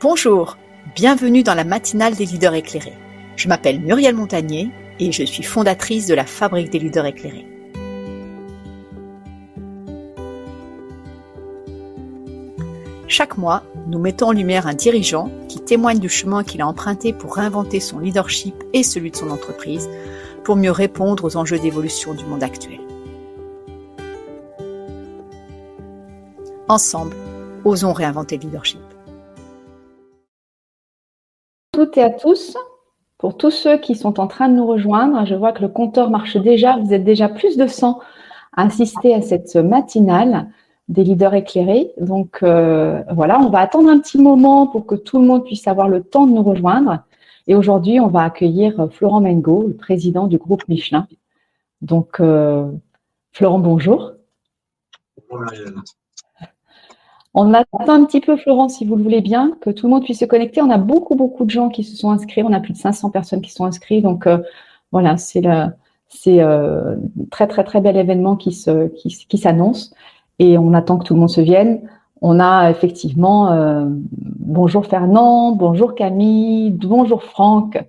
Bonjour, bienvenue dans la matinale des leaders éclairés. Je m'appelle Muriel Montagnier et je suis fondatrice de la Fabrique des leaders éclairés. Chaque mois, nous mettons en lumière un dirigeant qui témoigne du chemin qu'il a emprunté pour réinventer son leadership et celui de son entreprise pour mieux répondre aux enjeux d'évolution du monde actuel. Ensemble, osons réinventer le leadership toutes et à tous. Pour tous ceux qui sont en train de nous rejoindre, je vois que le compteur marche déjà. Vous êtes déjà plus de 100 à assister à cette matinale des leaders éclairés. Donc euh, voilà, on va attendre un petit moment pour que tout le monde puisse avoir le temps de nous rejoindre. Et aujourd'hui, on va accueillir Florent Mengo, le président du groupe Michelin. Donc, euh, Florent, bonjour. Bonjour on attend un petit peu, Florence, si vous le voulez bien, que tout le monde puisse se connecter. On a beaucoup, beaucoup de gens qui se sont inscrits. On a plus de 500 personnes qui sont inscrites. Donc, euh, voilà, c'est c'est euh, très, très, très bel événement qui s'annonce. Et on attend que tout le monde se vienne. On a effectivement euh, bonjour Fernand, bonjour Camille, bonjour Franck,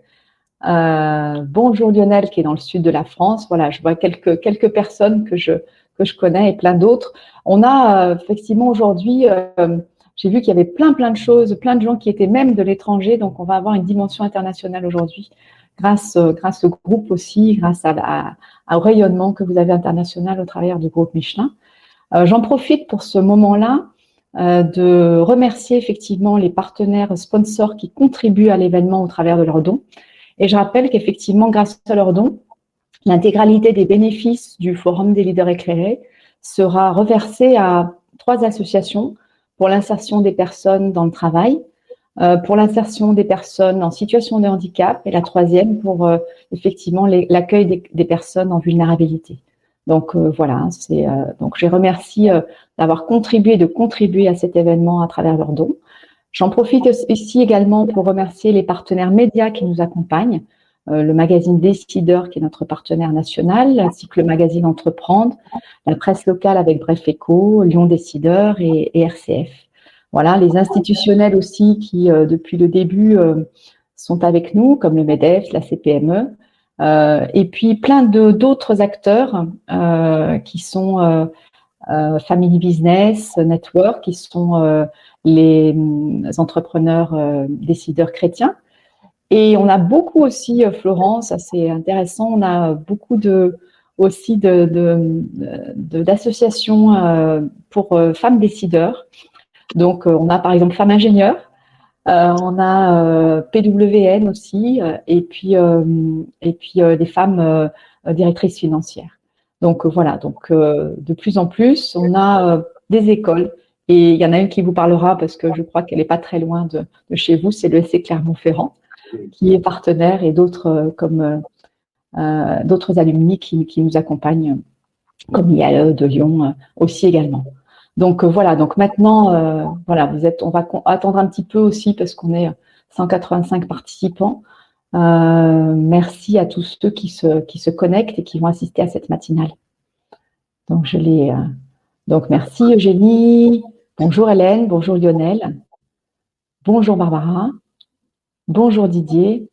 bonjour Lionel qui est dans le sud de la France. Voilà, je vois quelques, quelques personnes que je, que je connais et plein d'autres. On a euh, effectivement aujourd'hui, euh, j'ai vu qu'il y avait plein, plein de choses, plein de gens qui étaient même de l'étranger. Donc, on va avoir une dimension internationale aujourd'hui grâce, euh, grâce au groupe aussi, grâce au rayonnement que vous avez international au travers du groupe Michelin. J'en profite pour ce moment-là de remercier effectivement les partenaires sponsors qui contribuent à l'événement au travers de leurs dons. Et je rappelle qu'effectivement, grâce à leurs dons, L'intégralité des bénéfices du Forum des leaders éclairés sera reversée à trois associations pour l'insertion des personnes dans le travail, euh, pour l'insertion des personnes en situation de handicap et la troisième pour euh, effectivement l'accueil des, personnes en vulnérabilité. Donc euh, voilà, c'est donc je remercie d'avoir contribué, de contribuer à cet événement à travers leurs dons. J'en profite ici également pour remercier les partenaires médias qui nous accompagnent, le magazine Décideur, qui est notre partenaire national, ainsi que le magazine Entreprendre, la presse locale avec Bref Éco, Lyon Décideur et, RCF. Voilà, les institutionnels aussi qui, euh, depuis le début, euh, sont avec nous, comme le MEDEF, la CPME, et puis plein d'autres acteurs qui sont Family Business Network, qui sont les entrepreneurs décideurs chrétiens, et on a beaucoup aussi, euh, Florence, assez intéressant, on a beaucoup de, aussi d'associations de, euh, pour euh, femmes décideurs. Donc, on a par exemple Femmes ingénieurs, on a PWN aussi, et puis, et puis des femmes directrices financières. Donc voilà, donc de plus en plus, on a des écoles. Et il y en a une qui vous parlera parce que je crois qu'elle n'est pas très loin de, de chez vous, c'est le SC Clermont-Ferrand qui est partenaire et d'autres euh, comme euh, euh, d'autres alumni qui, nous accompagnent, comme IAE de Lyon aussi également. Donc voilà, donc maintenant, voilà, vous êtes, on va attendre un petit peu aussi parce qu'on est 185 participants. merci à tous ceux qui se, qui se connectent et qui vont assister à cette matinale. Donc je donc merci Eugénie. Bonjour Hélène. Bonjour Lionel. Bonjour Barbara. Bonjour Didier.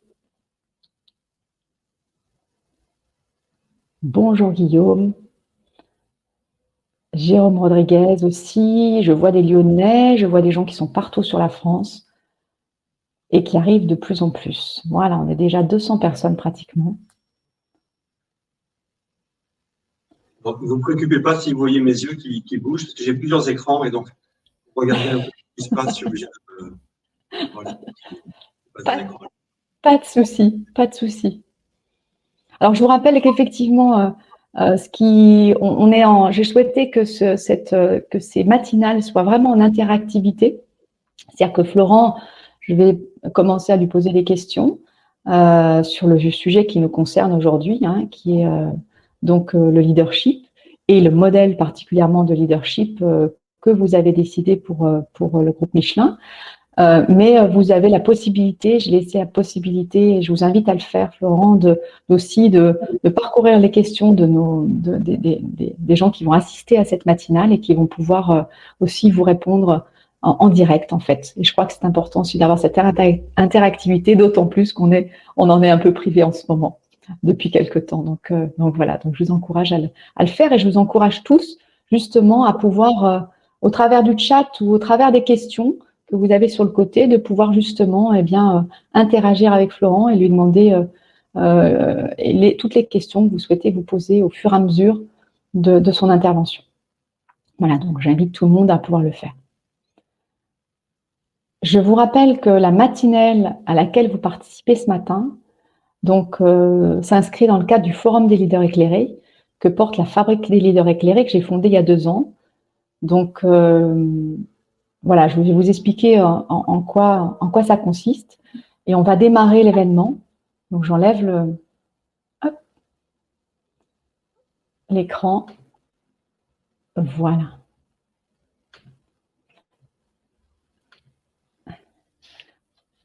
Bonjour Guillaume. Jérôme Rodriguez aussi. Je vois des Lyonnais, je vois des gens qui sont partout sur la France et qui arrivent de plus en plus. Voilà, on est déjà 200 personnes pratiquement. ne vous préoccupez pas si vous voyez mes yeux qui, bougent, parce que j'ai plusieurs écrans et donc regardez un peu ce qui se passe. sur voilà. Pas, de souci, pas de souci. Alors, je vous rappelle qu'effectivement, euh, euh, ce qui, on, est en, j'ai souhaité que, ce, cette, euh, que ces matinales soient vraiment en interactivité. C'est-à-dire que Florent, je vais commencer à lui poser des questions sur le sujet qui nous concerne aujourd'hui, hein, qui est donc le leadership et le modèle particulièrement de leadership que vous avez décidé pour, pour le groupe Michelin. Euh, mais euh, vous avez la possibilité, je laissé la possibilité, et je vous invite à le faire, Florent, de, aussi de, de parcourir les questions de nos, de, des gens qui vont assister à cette matinale et qui vont pouvoir euh, aussi vous répondre en, direct en fait. Et je crois que c'est important aussi d'avoir cette interactivité, d'autant plus qu'on est, on en est un peu privé en ce moment depuis quelque temps. Donc, euh, donc voilà, donc je vous encourage à le, faire et je vous encourage tous justement à pouvoir, euh, au travers du chat ou au travers des questions que vous avez sur le côté, de pouvoir justement eh bien, euh, interagir avec Florent et lui demander les, toutes les questions que vous souhaitez vous poser au fur et à mesure de, son intervention. Voilà, donc j'invite tout le monde à pouvoir le faire. Je vous rappelle que la matinelle à laquelle vous participez ce matin, donc, euh, s'inscrit dans le cadre du Forum des leaders éclairés que porte la Fabrique des leaders éclairés que j'ai fondée il y a deux ans. Donc, euh, voilà, je vais vous expliquer en, quoi, en quoi ça consiste. Et on va démarrer l'événement. Donc, j'enlève l'écran. Voilà.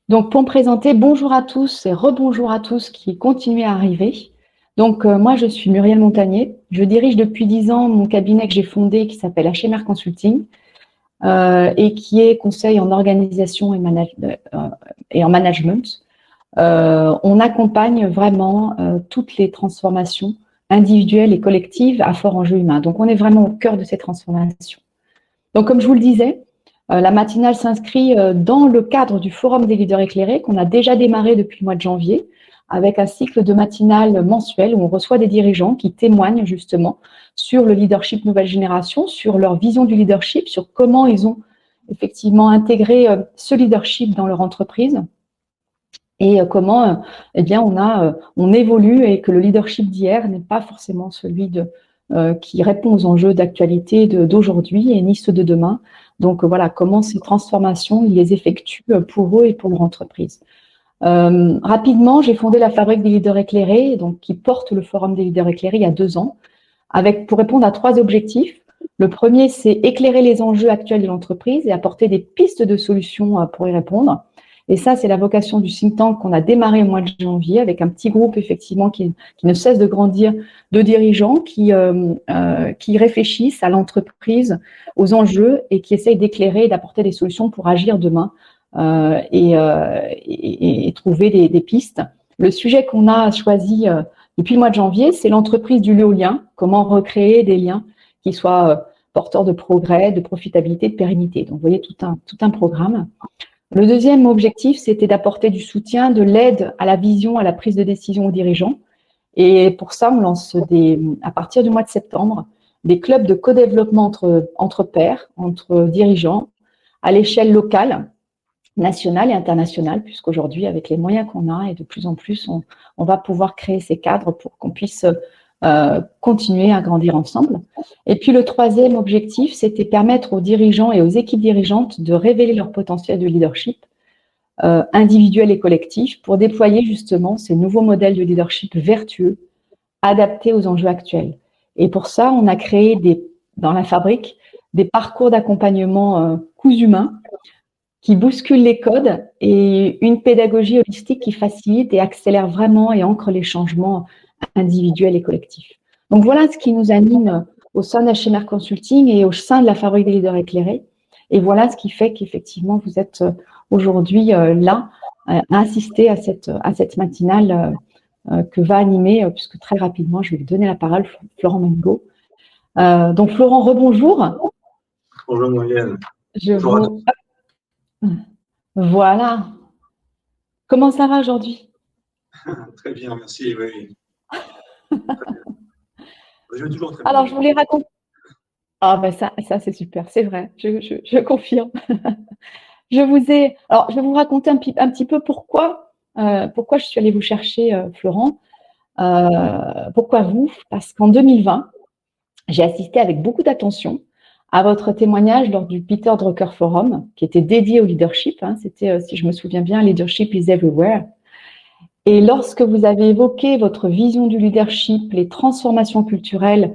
Donc, pour me présenter, bonjour à tous et rebonjour à tous qui continuent à arriver. Donc, euh, moi, je suis Muriel Montagnier. Je dirige depuis dix ans mon cabinet que j'ai fondé qui s'appelle HMR Consulting euh, et qui est conseil en organisation et, euh, en management. on accompagne vraiment toutes les transformations individuelles et collectives à fort enjeu humain. Donc, on est vraiment au cœur de ces transformations. Donc, comme je vous le disais, euh, la matinale s'inscrit euh, dans le cadre du Forum des leaders éclairés qu'on a déjà démarré depuis le mois de janvier avec un cycle de matinale mensuel où on reçoit des dirigeants qui témoignent justement sur le leadership nouvelle génération, sur leur vision du leadership, sur comment ils ont effectivement intégré euh, ce leadership dans leur entreprise. Et comment eh bien on a on évolue et que le leadership d'hier n'est pas forcément celui de qui répond aux enjeux d'actualité d'aujourd'hui et ni ceux de demain. Donc voilà, comment ces transformations, ils les effectuent pour eux et pour leur entreprise. Euh, rapidement, j'ai fondé la Fabrique des leaders éclairés, donc qui porte le Forum des leaders éclairés il y a deux ans, avec pour répondre à trois objectifs. Le premier, c'est éclairer les enjeux actuels de l'entreprise et apporter des pistes de solutions euh, pour y répondre. Et ça, c'est la vocation du think tank qu'on a démarré au mois de janvier avec un petit groupe, effectivement, qui, ne cesse de grandir, de dirigeants qui, euh, euh, qui réfléchissent à l'entreprise, aux enjeux et qui essayent d'éclairer et d'apporter des solutions pour agir demain euh, et, et, trouver des, des, pistes. Le sujet qu'on a choisi depuis le mois de janvier, c'est l'entreprise du l'éolien, comment recréer des liens qui soient porteurs de progrès, de profitabilité, de pérennité. Donc, vous voyez tout un, tout un programme. Le deuxième objectif, c'était d'apporter du soutien, de l'aide à la vision, à la prise de décision aux dirigeants. Et pour ça, on lance des, à partir du mois de septembre des clubs de co-développement entre, entre pairs, entre dirigeants, à l'échelle locale, nationale et internationale, puisqu'aujourd'hui, avec les moyens qu'on a et de plus en plus, on, va pouvoir créer ces cadres pour qu'on puisse euh, continuer à grandir ensemble. Et puis le troisième objectif, c'était permettre aux dirigeants et aux équipes dirigeantes de révéler leur potentiel de leadership euh, individuel et collectif pour déployer justement ces nouveaux modèles de leadership vertueux adaptés aux enjeux actuels. Et pour ça, on a créé des, dans la fabrique des parcours d'accompagnement euh, coups humains qui bousculent les codes et une pédagogie holistique qui facilite et accélère vraiment et ancre les changements individuel et collectif. Donc voilà ce qui nous anime au sein d'HMR Consulting et au sein de la Fabrique des leaders éclairés. Et voilà ce qui fait qu'effectivement, vous êtes euh, aujourd'hui euh, là à assister à cette, à cette matinale euh, que va animer, puisque très rapidement, je vais lui donner la parole, Florent Mengo. donc Florent, rebonjour. Bonjour. Je vous... Voilà. Comment ça va aujourd'hui? Très bien, merci. Oui. Alors, je voulais raconter. Ah, ben ça, ça c'est super, c'est vrai, je, confirme. je vous ai. Alors, je vais vous raconter un, petit peu pourquoi, euh, pourquoi je suis allée vous chercher, euh, Florent. Euh, pourquoi vous? Parce qu'en 2020, j'ai assisté avec beaucoup d'attention à votre témoignage lors du Peter Drucker Forum, qui était dédié au leadership. Hein. C'était, si je me souviens bien, Leadership is Everywhere. Et lorsque vous avez évoqué votre vision du leadership, les transformations culturelles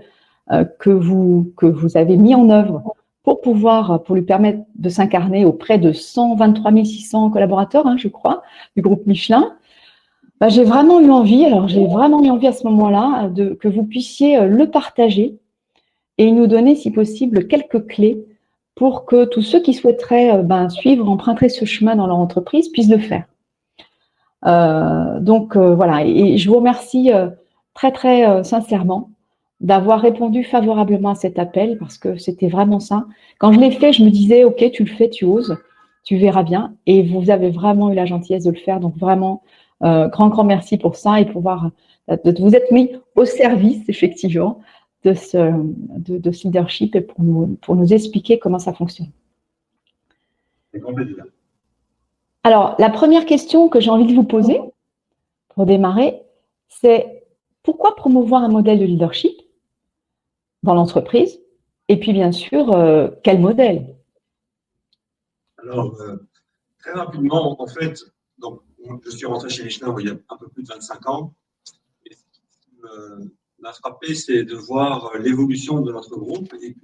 euh, que, vous, que vous avez mis en œuvre pour pouvoir, pour lui permettre de s'incarner auprès de 123 600 collaborateurs, hein, je crois, du groupe Michelin, bah, j'ai vraiment eu envie, alors j'ai vraiment eu envie à ce moment-là, que vous puissiez euh, le partager et nous donner, si possible, quelques clés pour que tous ceux qui souhaiteraient euh, ben, suivre, emprunter ce chemin dans leur entreprise puissent le faire. Euh, donc euh, voilà, et je vous remercie très très sincèrement d'avoir répondu favorablement à cet appel parce que c'était vraiment ça. Quand je l'ai fait, je me disais, ok, tu le fais, tu oses, tu verras bien. Et vous avez vraiment eu la gentillesse de le faire. Donc vraiment, grand, grand merci pour ça et pouvoir de vous être mis au service, effectivement, de ce, de, ce leadership et pour nous, pour nous expliquer comment ça fonctionne. Alors, la première question que j'ai envie de vous poser pour démarrer, c'est pourquoi promouvoir un modèle de leadership dans l'entreprise Et puis, bien sûr, euh, quel modèle? Alors, euh, très rapidement, en fait, donc, je suis rentré chez Michelin il y a un peu plus de 25 ans. Et ce qui me, m'a frappé, c'est de voir l'évolution de notre groupe et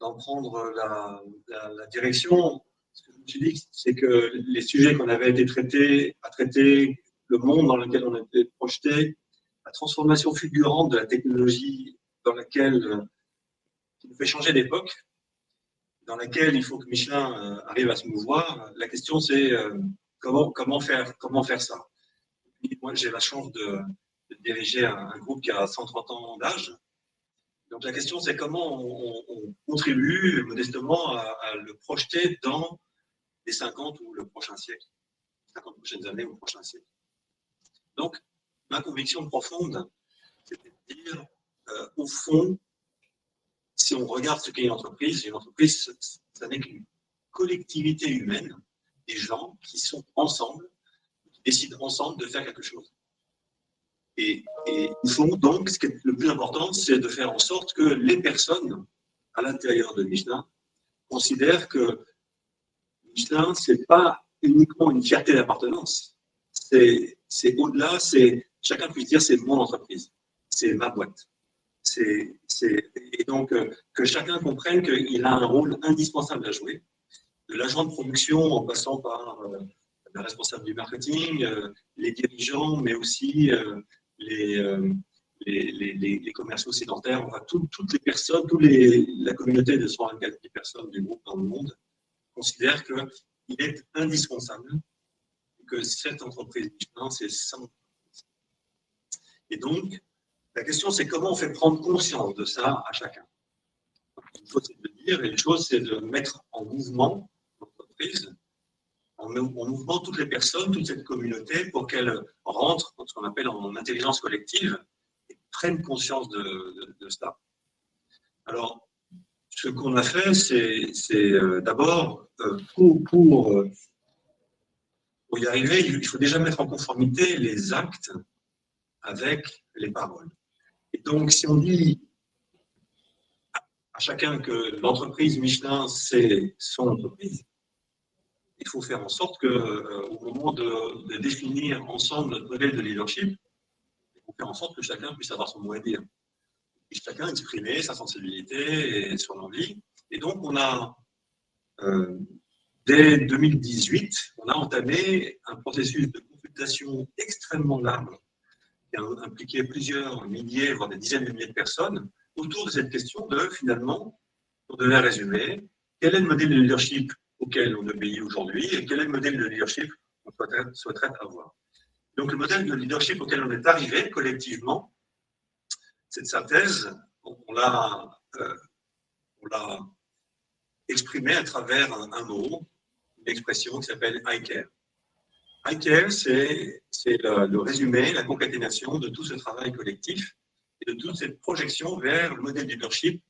d'en prendre la, direction. Ce que je me suis dit, c'est que les sujets qu'on avait été traités, à traiter, le monde dans lequel on était projeté, la transformation fulgurante de la technologie dans laquelle qui nous fait changer d'époque, dans laquelle il faut que Michelin euh, arrive à se mouvoir. La question, c'est euh, comment, faire, comment faire ça? moi, j'ai la chance de, de diriger un, groupe qui a 130 ans d'âge. Donc la question, c'est comment on, contribue modestement à, le projeter dans les 50 ou le prochain siècle, 50 prochaines années ou le prochain siècle. Donc, ma conviction profonde, c'est de dire, euh, au fond, si on regarde ce qu'est une entreprise, une entreprise, ça n'est qu'une collectivité humaine, des gens qui sont ensemble, qui décident ensemble de faire quelque chose. Et, et il donc, ce qui est le plus important, c'est de faire en sorte que les personnes à l'intérieur de Michelin considèrent que Michelin, ce n'est pas uniquement une fierté d'appartenance. C'est au-delà, c'est chacun puisse dire c'est mon entreprise, c'est ma boîte. C'est et donc euh, que chacun comprenne qu'il a un rôle indispensable à jouer, de l'agent de production en passant par euh, le responsable du marketing, euh, les dirigeants, mais aussi euh, les, commerciaux sédentaires, enfin, toutes les personnes, toute la communauté de 124 personnes du groupe dans le monde considèrent qu'il est indispensable que cette entreprise c'est ça. Et donc, la question, c'est comment on fait prendre conscience de ça à chacun. Une chose, c'est de dire, et une chose, c'est de mettre en mouvement l'entreprise en mouvement toutes les personnes, toute cette communauté pour qu'elles rentrent dans ce qu'on appelle en intelligence collective et prennent conscience de, de, cela. Alors, ce qu'on a fait, c'est euh, d'abord, euh, pour, euh, pour, y arriver, il faut déjà mettre en conformité les actes avec les paroles. Et donc, si on dit à chacun que l'entreprise Michelin, c'est son entreprise, il faut faire en sorte que, euh, au moment de, définir ensemble notre modèle de leadership, il faut faire en sorte que chacun puisse avoir son mot à dire. Chacun exprimer sa sensibilité et son envie. Et donc, on a, euh, dès 2018, on a entamé un processus de consultation extrêmement large qui a impliqué plusieurs milliers, voire des dizaines de milliers de personnes autour de cette question de, finalement, pour devait résumer, quel est le modèle de leadership auquel on obéit aujourd'hui et quel est le modèle de leadership qu'on souhaiterait, avoir. Donc, le modèle de leadership auquel on est arrivé collectivement, cette synthèse, on l'a euh, exprimé à travers un, mot, une expression qui s'appelle I care. I care, c'est le, le, résumé, la concaténation de tout ce travail collectif et de toute cette projection vers le modèle de leadership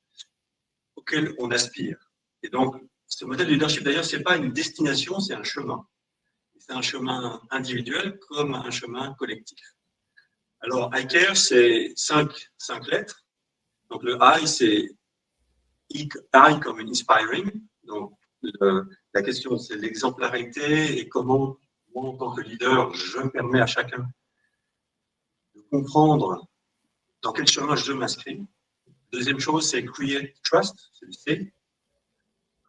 auquel on aspire. Et donc, ce modèle de leadership, d'ailleurs, ce n'est pas une destination, c'est un chemin. C'est un chemin individuel comme un chemin collectif. Alors, I care, c'est cinq, cinq lettres. Donc, le I, c'est I comme inspiring. Donc, la question, c'est l'exemplarité et comment, moi, en tant que leader, je permets à chacun de comprendre dans quel chemin je m'inscris. Deuxième chose, c'est create trust, c'est le C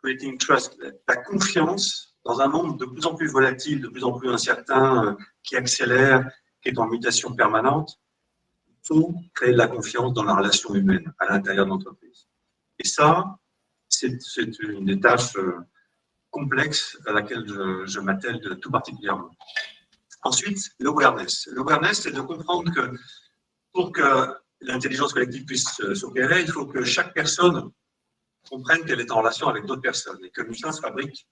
creating trust, la confiance dans un monde de plus en plus volatile, de plus en plus incertain, euh, qui accélère, qui est en mutation permanente. Faut créer de la confiance dans la relation humaine à l'intérieur de l'entreprise. Et ça, c'est une des tâches complexe à laquelle je, m'attelle tout particulièrement. Ensuite, l'awareness. L'awareness, c'est de comprendre que pour que l'intelligence collective puisse s'opérer, il faut que chaque personne comprenne qu'elle est en relation avec d'autres personnes et que Michelin se fabrique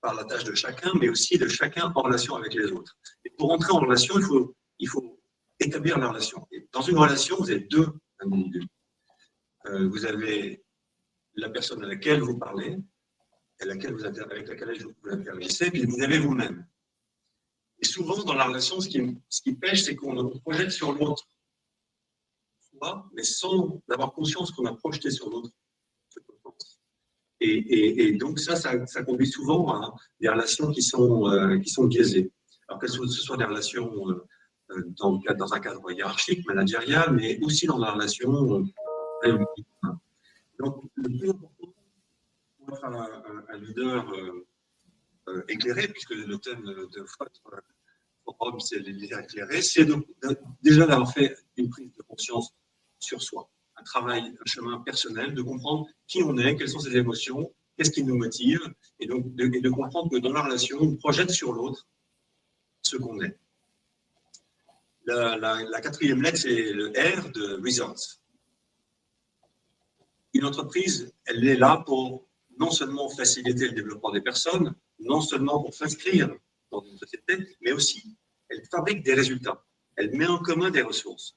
par la tâche de chacun, mais aussi de chacun en relation avec les autres. Et pour entrer en relation, il faut, il faut établir la relation. Et dans une relation, vous avez deux individus. Euh, vous avez la personne à laquelle vous parlez, vous avec laquelle vous interagissez, puis vous avez vous-même. Et souvent, dans la relation, ce qui, ce qui pêche, c'est qu'on projette sur l'autre, mais sans avoir conscience qu'on a projeté sur l'autre. Et, donc ça, ça, conduit souvent à des relations qui sont, euh, qui sont biaisées. Alors que ce soit des relations euh, euh, dans, dans un cadre hiérarchique, managérial, mais aussi dans la relation. donc, le plus important, être un, leader euh, euh, éclairé, puisque le thème de votre forum, c'est les éclairés, c'est déjà d'avoir fait une prise de conscience sur soi, un travail, un chemin personnel, de comprendre qui on est, quelles sont ses émotions, qu'est-ce qui nous motive, et donc de, de comprendre que dans la relation, on projette sur l'autre ce qu'on est. La, la, quatrième lettre, c'est le R de Results. Une entreprise, elle est là pour non seulement faciliter le développement des personnes, non seulement pour s'inscrire dans une société, mais aussi elle fabrique des résultats. Elle met en commun des ressources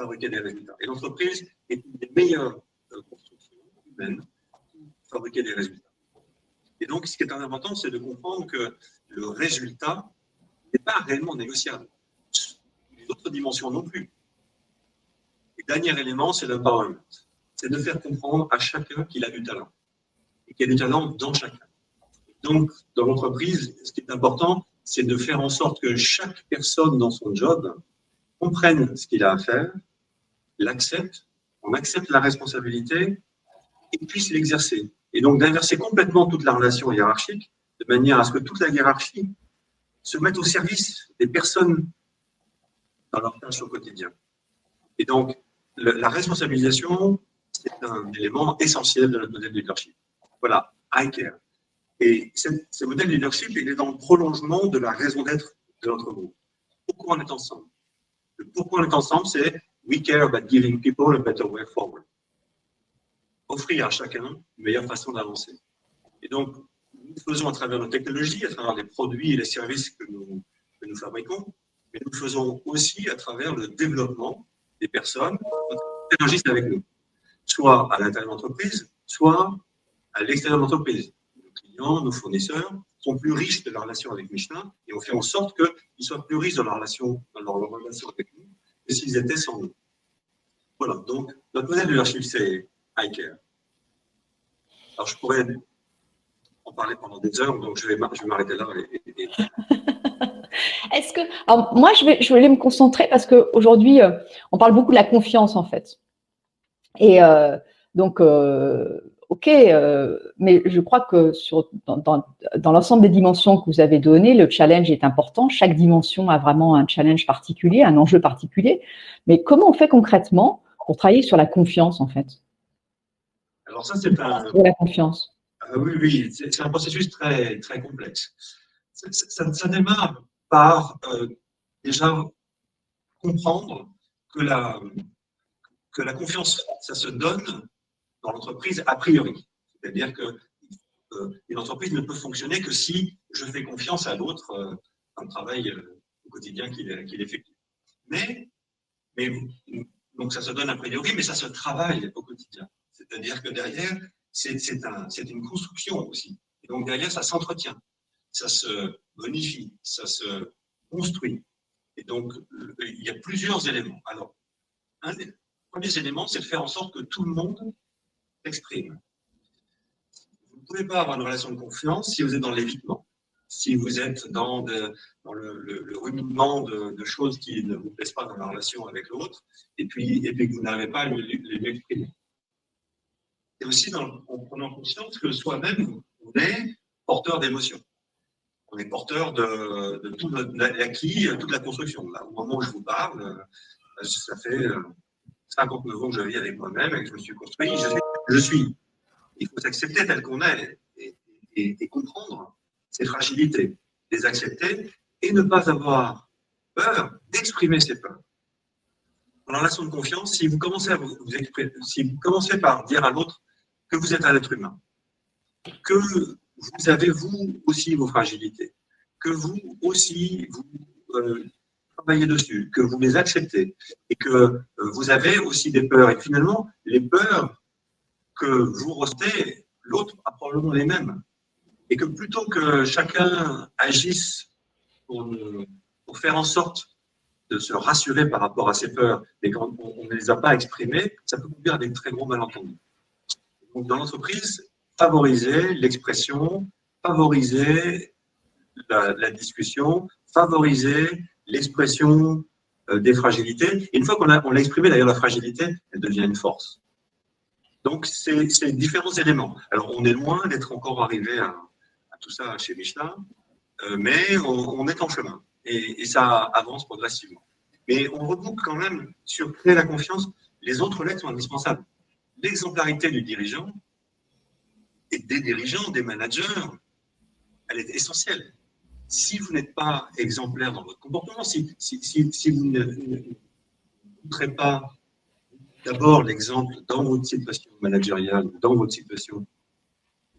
fabriquer des résultats. Et l'entreprise est une des meilleures euh, constructions humaines pour fabriquer des résultats. Et donc, ce qui est important, c'est de comprendre que le résultat n'est pas réellement négociable. Les autres dimensions non plus. Et dernier élément, c'est l'empowerment. C'est de faire comprendre à chacun qu'il a du talent et qu'il y a du talent dans chacun. Donc, dans l'entreprise, ce qui est important, c'est de faire en sorte que chaque personne dans son job comprenne ce qu'il a à faire, l'accepte, on accepte la responsabilité et puisse l'exercer. Et donc d'inverser complètement toute la relation hiérarchique de manière à ce que toute la hiérarchie se mette au service des personnes dans leur tâche au quotidien. Et donc, la responsabilisation, c'est un élément essentiel de notre modèle de leadership. Voilà, I care. Et ce modèle de leadership, il est dans le prolongement de la raison d'être de notre groupe. Pourquoi on est ensemble? Le pourquoi on est ensemble, c'est We care about giving people a better way forward. Offrir à chacun une meilleure façon d'avancer. Et donc, nous faisons à travers nos technologies, à travers les produits et les services que nous, fabriquons, mais nous faisons aussi à travers le développement des personnes qui interagissent avec nous, soit à l'intérieur de l'entreprise, soit à l'extérieur de l'entreprise. Nos clients, nos fournisseurs sont plus riches de la relation avec Michelin et on fait en sorte qu'ils soient plus riches dans leur relation, dans leur relation avec nous s'ils étaient sans nous. Voilà, donc notre modèle de leadership, c'est iCare. Alors je pourrais en parler pendant des heures, donc je vais, m'arrêter là. Est-ce que. Alors, moi, je vais, je vais me concentrer parce qu'aujourd'hui, euh, on parle beaucoup de la confiance, en fait. Et euh, donc, euh, OK, euh, mais je crois que sur, dans, l'ensemble des dimensions que vous avez données, le challenge est important. Chaque dimension a vraiment un challenge particulier, un enjeu particulier. Mais comment on fait concrètement pour travailler sur la confiance, en fait? Alors ça, c'est un... la confiance. Ah oui, oui, c'est un processus très, très complexe. Ça, démarre par euh, déjà comprendre que la, que la confiance, ça se donne dans l'entreprise a priori. C'est-à-dire que euh, une entreprise ne peut fonctionner que si je fais confiance à l'autre euh, dans le travail euh, au quotidien qu'il effectue. Mais, mais, donc ça se donne a priori, mais ça se travaille au quotidien. C'est-à-dire que derrière, c'est un, une construction aussi. Et donc derrière, ça s'entretient, ça se bonifie, ça se construit. Et donc, il y a plusieurs éléments. Alors, un des premiers éléments, c'est de faire en sorte que tout le monde exprime. Vous ne pouvez pas avoir une relation de confiance si vous êtes dans l'évitement, si vous êtes dans, le, le, ruminement de, choses qui ne vous plaisent pas dans la relation avec l'autre, et puis, que vous n'arrivez pas à les exprimer. Et aussi en prenant conscience que soi-même, on est porteur d'émotions. On est porteur de, tout l'acquis, toute la construction. Là, au moment où je vous parle, ça fait 59 euh, ans que je vis avec moi-même et que je me suis construit. Je suis. Il faut s'accepter tel qu'on est et, comprendre ses fragilités, les accepter et ne pas avoir peur d'exprimer ses peurs. La relation de confiance, si vous commencez, à vous, exprimer, si vous commencez par dire à l'autre que vous êtes un être humain, que vous avez vous aussi vos fragilités, que vous aussi vous euh, travaillez dessus, que vous les acceptez et que euh, vous avez aussi des peurs. Et finalement, les peurs que vous restez, l'autre a probablement les mêmes. Et que plutôt que chacun agisse pour, faire en sorte de se rassurer par rapport à ses peurs et qu'on ne les a pas exprimées, ça peut conduire à des très gros malentendus. Donc, dans l'entreprise, favoriser l'expression, favoriser la, discussion, favoriser l'expression euh, des fragilités. Une fois qu'on a, on a exprimé d'ailleurs la fragilité, elle devient une force. Donc, c'est différents éléments. Alors, on est loin d'être encore arrivé à, tout ça chez Michelin, euh, mais on, est en chemin et, ça avance progressivement. Mais on reboucle quand même sur créer la confiance. Les autres lettres sont indispensables. L'exemplarité du dirigeant et des dirigeants, des managers, elle est essentielle. Si vous n'êtes pas exemplaire dans votre comportement, si, si, si, vous ne, montrez pas d'abord l'exemple dans votre situation managériale, dans votre situation de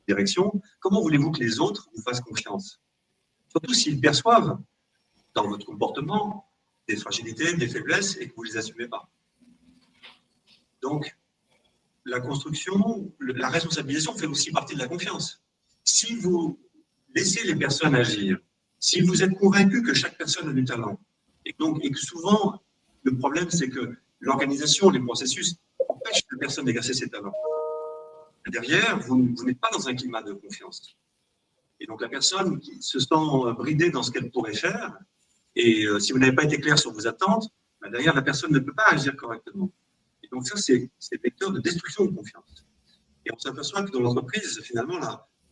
direction, comment voulez-vous que les autres vous fassent confiance? Surtout s'ils perçoivent dans votre comportement des fragilités, des faiblesses et que vous ne les assumez pas. Donc, la construction, la responsabilisation fait aussi partie de la confiance. Si vous laissez les personnes agir, si vous êtes convaincu que chaque personne a du talent, et, donc, que souvent, le problème, c'est que l'organisation, les processus empêchent la personne d'exercer ses talents. Derrière, vous, n'êtes pas dans un climat de confiance. Et donc, la personne qui se sent bridée dans ce qu'elle pourrait faire, et euh, si vous n'avez pas été clair sur vos attentes, ben derrière, la personne ne peut pas agir correctement. Donc ça, c'est vecteur de destruction de confiance. Et on s'aperçoit que dans l'entreprise, finalement,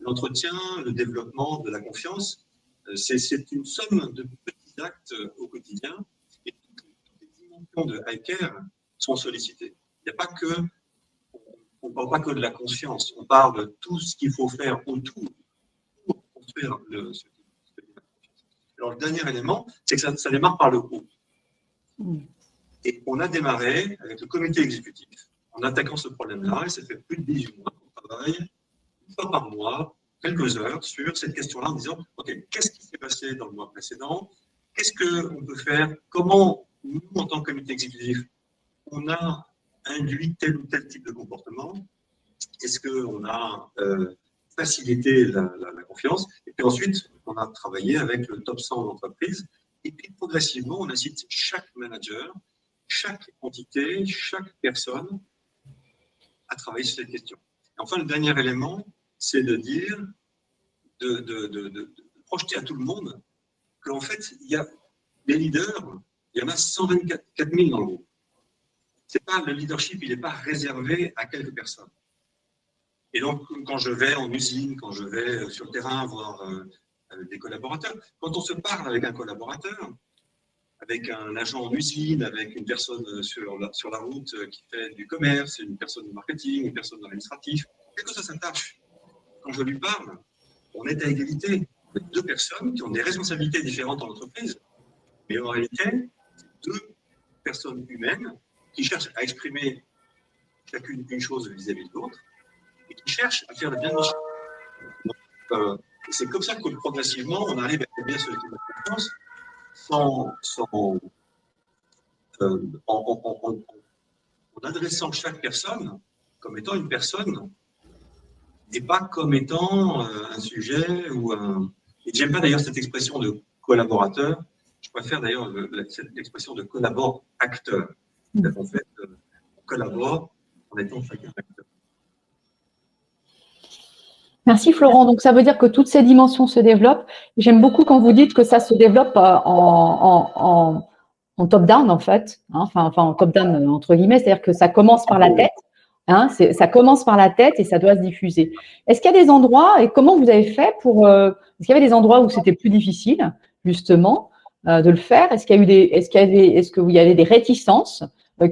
l'entretien, le développement de la confiance, euh, c'est une somme de petits actes euh, au quotidien. De high sont sollicitées. Il n'y a pas que, on ne parle pas que de la conscience, on parle de tout ce qu'il faut faire autour pour construire le, ce Alors le dernier élément, c'est que ça, ça, démarre par le haut. Mm. Et on a démarré avec le comité exécutif en attaquant ce problème-là, et ça fait plus de 18 mois qu'on travaille, une fois par mois, quelques heures, sur cette question-là, en disant, OK, qu'est-ce qui s'est passé dans le mois précédent? Qu'est-ce qu'on peut faire? Comment, nous, en tant que comité exécutif, on a induit tel ou tel type de comportement Est-ce qu'on a euh, facilité la, confiance? Et puis ensuite, on a travaillé avec le top 100 d'entreprise. Et puis progressivement, on incite chaque manager chaque entité, chaque personne à travailler sur cette question. enfin, le dernier élément, c'est de dire, de, projeter à tout le monde qu'en fait, il y a les leaders, il y en a 124 000 dans le groupe. C'est pas le leadership, il n'est pas réservé à quelques personnes. Et donc, quand je vais en usine, quand je vais sur le terrain voir euh, des collaborateurs, quand on se parle avec un collaborateur, avec un agent en usine, avec une personne sur la, route qui fait du commerce, une personne du marketing, une personne administrative, quelle que sa tâche. Quand je lui parle, on est à égalité. Deux personnes qui ont des responsabilités différentes dans l'entreprise, mais en réalité, deux personnes humaines qui cherchent à exprimer chacune une chose vis-à-vis de l'autre et qui cherchent à faire le bien de euh, C'est comme ça que progressivement, on arrive à bien se de confiance sans, euh, en, adressant chaque personne comme étant une personne et pas comme étant euh, un sujet ou un. Et j'aime pas d'ailleurs cette expression de collaborateur. Je préfère d'ailleurs l'expression de collabore-acteur. En fait, euh, on collabore en étant chacun acteur. Merci Florent. Donc ça veut dire que toutes ces dimensions se développent. J'aime beaucoup quand vous dites que ça se développe euh, en, top-down en fait, hein. enfin, enfin en top-down euh, entre guillemets, c'est-à-dire que ça commence par la tête. Hein, ça commence par la tête et ça doit se diffuser. Est-ce qu'il y a des endroits et comment vous avez fait pour euh, Est-ce qu'il y avait des endroits où c'était plus difficile justement de le faire Est-ce qu'il y a eu des Est-ce qu'il y avait Est-ce que vous y avait des réticences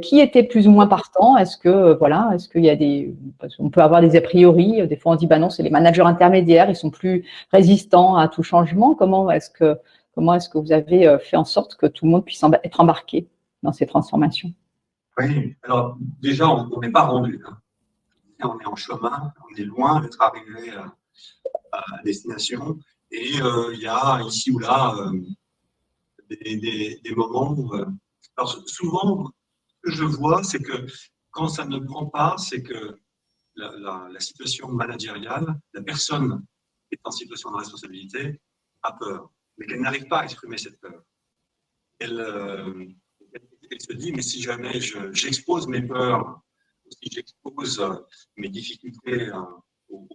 qui était plus ou moins partant Est-ce que voilà, est-ce qu'il y a des, on peut avoir des a priori. Des fois, on dit bah non, c'est les managers intermédiaires, ils sont plus résistants à tout changement. Comment est-ce que comment est-ce que vous avez fait en sorte que tout le monde puisse être embarqué dans ces transformations? Oui, alors déjà, on n'est pas rendu. Hein. On est en chemin, on est loin d'être arrivé à, destination. Et euh, il y a ici ou là euh, des, moments où. Euh, alors souvent, ce que je vois, c'est que quand ça ne prend pas, c'est que la, situation managériale, la personne qui est en situation de responsabilité, a peur, mais qu'elle n'arrive pas à exprimer cette peur. Elle, elle se dit, mais si jamais j'expose mes peurs, si j'expose mes difficultés aux,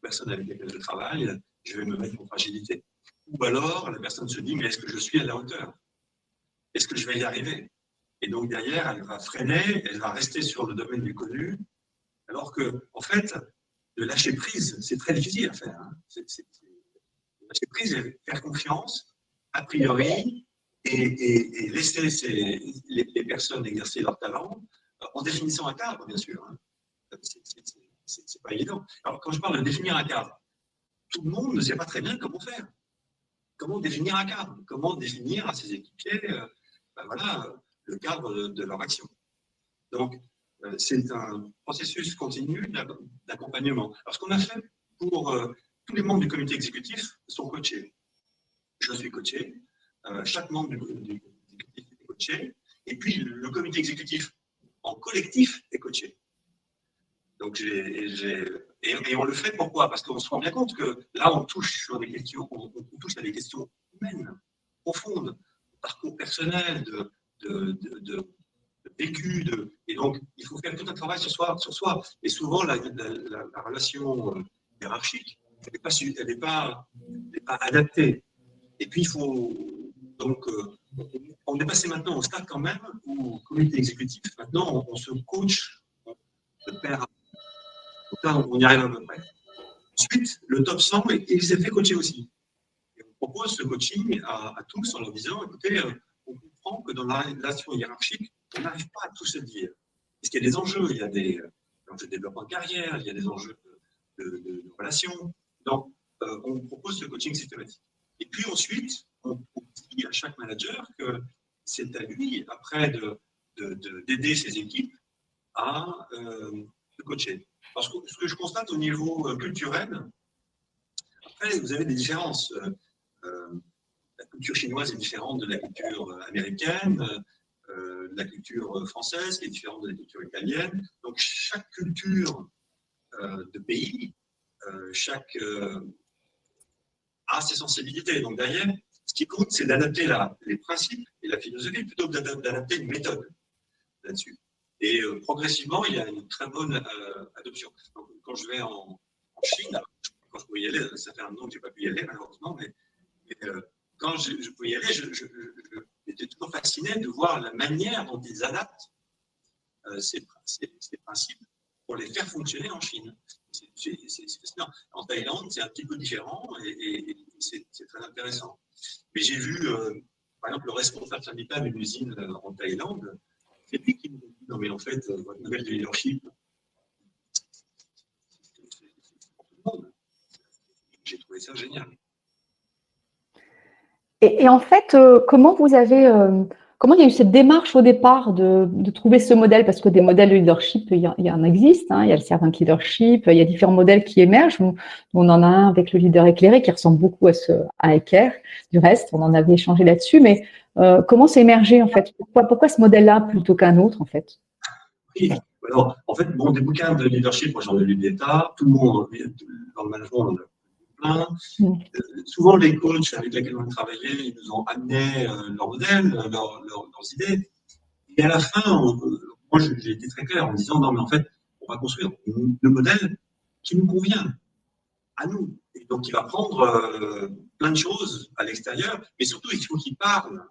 personnes avec lesquelles je travaille, je vais me mettre en fragilité. Ou alors, la personne se dit, mais est-ce que je suis à la hauteur? Est-ce que je vais y arriver? Et donc, derrière, elle va freiner, elle va rester sur le domaine du connu, alors que, en fait, de lâcher prise, c'est très difficile à faire. Hein. lâcher prise et faire confiance, a priori, et, laisser les, personnes exercer leur talent en définissant un cadre, bien sûr. Hein. C'est pas évident. Alors, quand je parle de définir un cadre, tout le monde ne sait pas très bien comment faire. Comment définir un cadre Comment définir à ses équipiers euh, ben voilà, le cadre de, leur action Donc, euh, c'est un processus continu d'accompagnement. Alors, ce qu'on a fait pour euh, tous les membres du comité exécutif sont coachés. Je suis coaché, chaque membre du, comité exécutif est coaché, et puis le comité exécutif en collectif est coaché. Et, on le fait pourquoi? Parce qu'on se rend bien compte que là, on touche à des questions humaines, profondes, parcours personnel, de, de, vécu, et donc il faut faire tout un travail sur soi. Et souvent, la, relation hiérarchique, elle n'est pas, adaptée. Et puis, il faut donc euh, on est passé maintenant au stade quand même où, comité exécutif, maintenant, on, se coach de père on y arrive à peu près. Ensuite, le top 100, il s'est fait coacher aussi. On propose ce coaching à, tous en leur disant, écoutez, euh, on comprend que dans la relation hiérarchique, on n'arrive pas à tout se dire. Parce qu'il y a des enjeux, il y a des euh, enjeux de développement de carrière, il y a des enjeux de, de, relations. Donc, euh, on propose ce coaching systématique. Et puis ensuite, on, dit à chaque manager que c'est à lui, après, d'aider de, ses équipes à se coacher. Parce que ce que je constate au niveau euh, culturel, après, vous avez des différences. Euh, euh, la culture chinoise est différente de la culture américaine, de la culture française est différente de la culture italienne. Donc, chaque culture de pays, chaque a ses sensibilités. Donc, derrière, ce qui compte, c'est d'adapter les principes et la philosophie plutôt que d'adapter une méthode là-dessus. Et euh, progressivement, il y a une très bonne euh, adoption. quand je vais en, Chine, quand je pouvais y aller, ça fait un an que je n'ai pas pu y aller malheureusement, mais, euh, quand je, pouvais y aller, j'étais toujours fasciné de voir la manière dont ils adaptent ces, principes pour les faire fonctionner en Chine. C'est fascinant. En Thaïlande, c'est un petit peu différent et, c'est très intéressant. Mais j'ai vu, par exemple, le responsable syndical d'une usine en Thaïlande, lui qui nous dit non, mais en fait, euh, votre modèle de leadership, j'ai trouvé ça génial. Et, en fait, euh, comment vous avez. Comment il y a eu cette démarche au départ de, trouver ce modèle? Parce que des modèles de leadership, il y, en existe. Hein, il y a le servant leadership, il y a différents modèles qui émergent. On, en a un avec le leader éclairé qui ressemble beaucoup à ce Ecker. Du reste, on en avait échangé là-dessus. Mais euh, comment c'est émergé en fait? Pourquoi, ce modèle-là plutôt qu'un autre en fait? Oui, alors en fait, bon, des bouquins de leadership, moi j'en ai lu des tas, tout le monde, le management, en a Euh, souvent, les coachs avec lesquels on a travaillé, ils nous ont amené euh, leur modèle, leurs idées. Et à la fin, moi j'ai été très clair en disant non, mais en fait, on va construire le modèle qui nous convient à nous. Et donc, il va prendre plein de choses à l'extérieur, mais surtout, il faut qu'il parle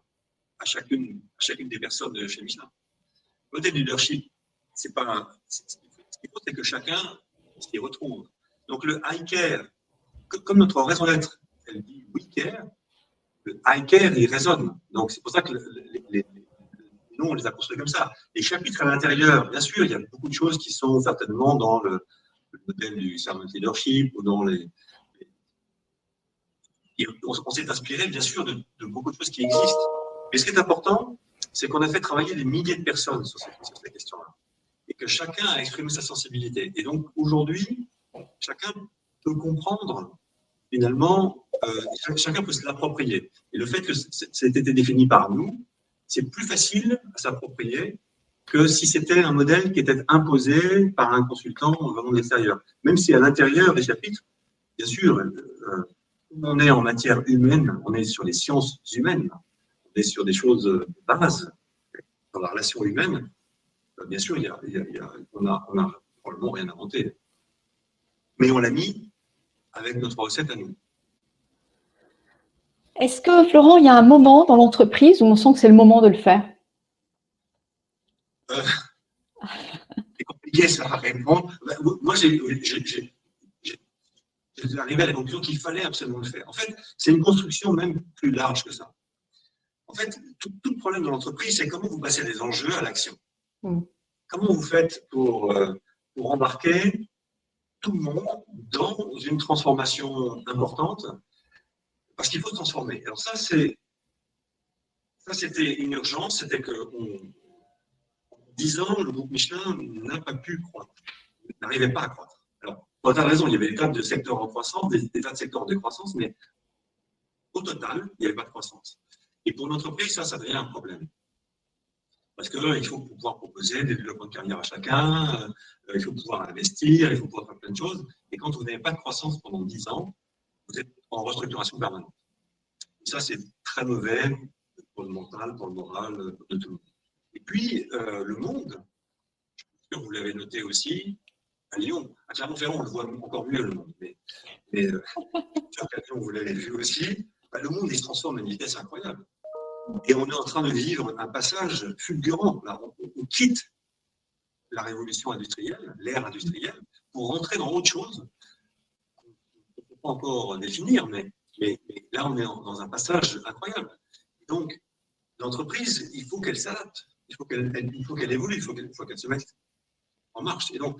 à chacune, à chacune des personnes chez Michelin. Le modèle leadership, c'est pas ce qu'il faut, c'est que chacun s'y retrouve. Donc le I care, comme notre raison d'être, elle dit we care, le I care, il résonne. Donc c'est pour ça que le, nous, on les a construits comme ça. Les chapitres à l'intérieur, bien sûr, il y a beaucoup de choses qui sont certainement dans le, modèle du servant leadership ou dans les. on, s'est inspiré, bien sûr, de, beaucoup de choses qui existent. Mais ce qui est important, c'est qu'on a fait travailler des milliers de personnes sur cette, sur cette question-là. Et que chacun a exprimé sa sensibilité. Et donc, aujourd'hui, chacun peut comprendre finalement, euh, chacun peut se l'approprier. Et le fait que c'était été défini par nous, c'est plus facile à s'approprier que si c'était un modèle qui était imposé par un consultant vraiment de l'extérieur. Même si à l'intérieur des chapitres, bien sûr, euh, on est en matière humaine, on est sur les sciences humaines, on est sur des choses de base dans la relation humaine. Euh, bien sûr, il a, on, a, on a probablement rien inventé. Mais on l'a mis avec notre recette à nous. Est-ce que, Florent, il y a un moment dans l'entreprise où on sent que c'est le moment de le faire? Euh, C'est compliqué ça répondre. Ben, moi, j'ai arrivé à la conclusion qu'il fallait absolument le faire. En fait, c'est une construction même plus large que ça. En fait, tout, le problème de l'entreprise, c'est comment vous passez des enjeux à l'action. Mm. Comment vous faites pour, euh, pour embarquer tout le monde dans une transformation importante, parce qu'il faut transformer. Alors ça, c'est ça, c'était une urgence, c'était que en 10 ans, le groupe Michelin n'a pas pu croître, n'arrivait pas à croître. Alors, tu as raison, il y avait des tas de secteurs en croissance, des, tas de secteurs en décroissance, mais au total, il n'y avait pas de croissance. Et pour l'entreprise, ça, ça devient un problème. Parce qu'il faut pouvoir proposer des développements de carrière à chacun, euh, il faut pouvoir investir, il faut pouvoir faire plein de choses. Et quand vous n'avez pas de croissance pendant 10 ans, vous êtes en restructuration permanente. Et ça, c'est très mauvais pour le mental, pour le moral de tout le monde. Et puis, euh, le monde, je suis sûr que vous l'avez noté aussi, à Lyon, à Clermont-Ferrand, on le voit encore mieux, le monde. Mais, mais euh, à Lyon, vous l'avez vu aussi, bah, le monde, il se transforme à une vitesse incroyable. Et on est en train de vivre un passage fulgurant. on, quitte la révolution industrielle, l'ère industrielle, pour rentrer dans autre chose qu'on ne peut pas encore définir, mais, là, on est dans un passage incroyable. Donc, l'entreprise, il faut qu'elle s'adapte, il faut qu'elle évolue, il faut qu'elle se mette en marche. Et donc,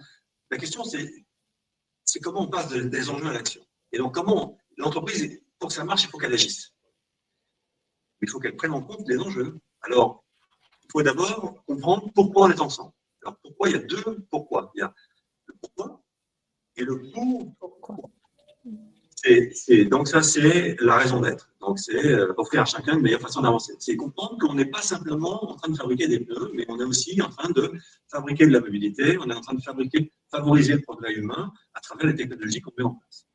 la question, c'est comment on passe des enjeux à l'action. Et donc, comment l'entreprise, pour que ça marche, il faut qu'elle agisse il faut qu'elle prenne en compte les enjeux. Alors, il faut d'abord comprendre pourquoi on est ensemble. Alors, pourquoi il y a deux pourquoi? Il y a le pourquoi et le pourquoi? donc, ça, c'est la raison d'être. Donc, c'est euh, offrir à chacun une meilleure façon d'avancer. C'est comprendre qu'on n'est pas simplement en train de fabriquer des pneus, mais on est aussi en train de fabriquer de la mobilité, on est en train de fabriquer, favoriser le progrès humain à travers les technologies qu'on met en place.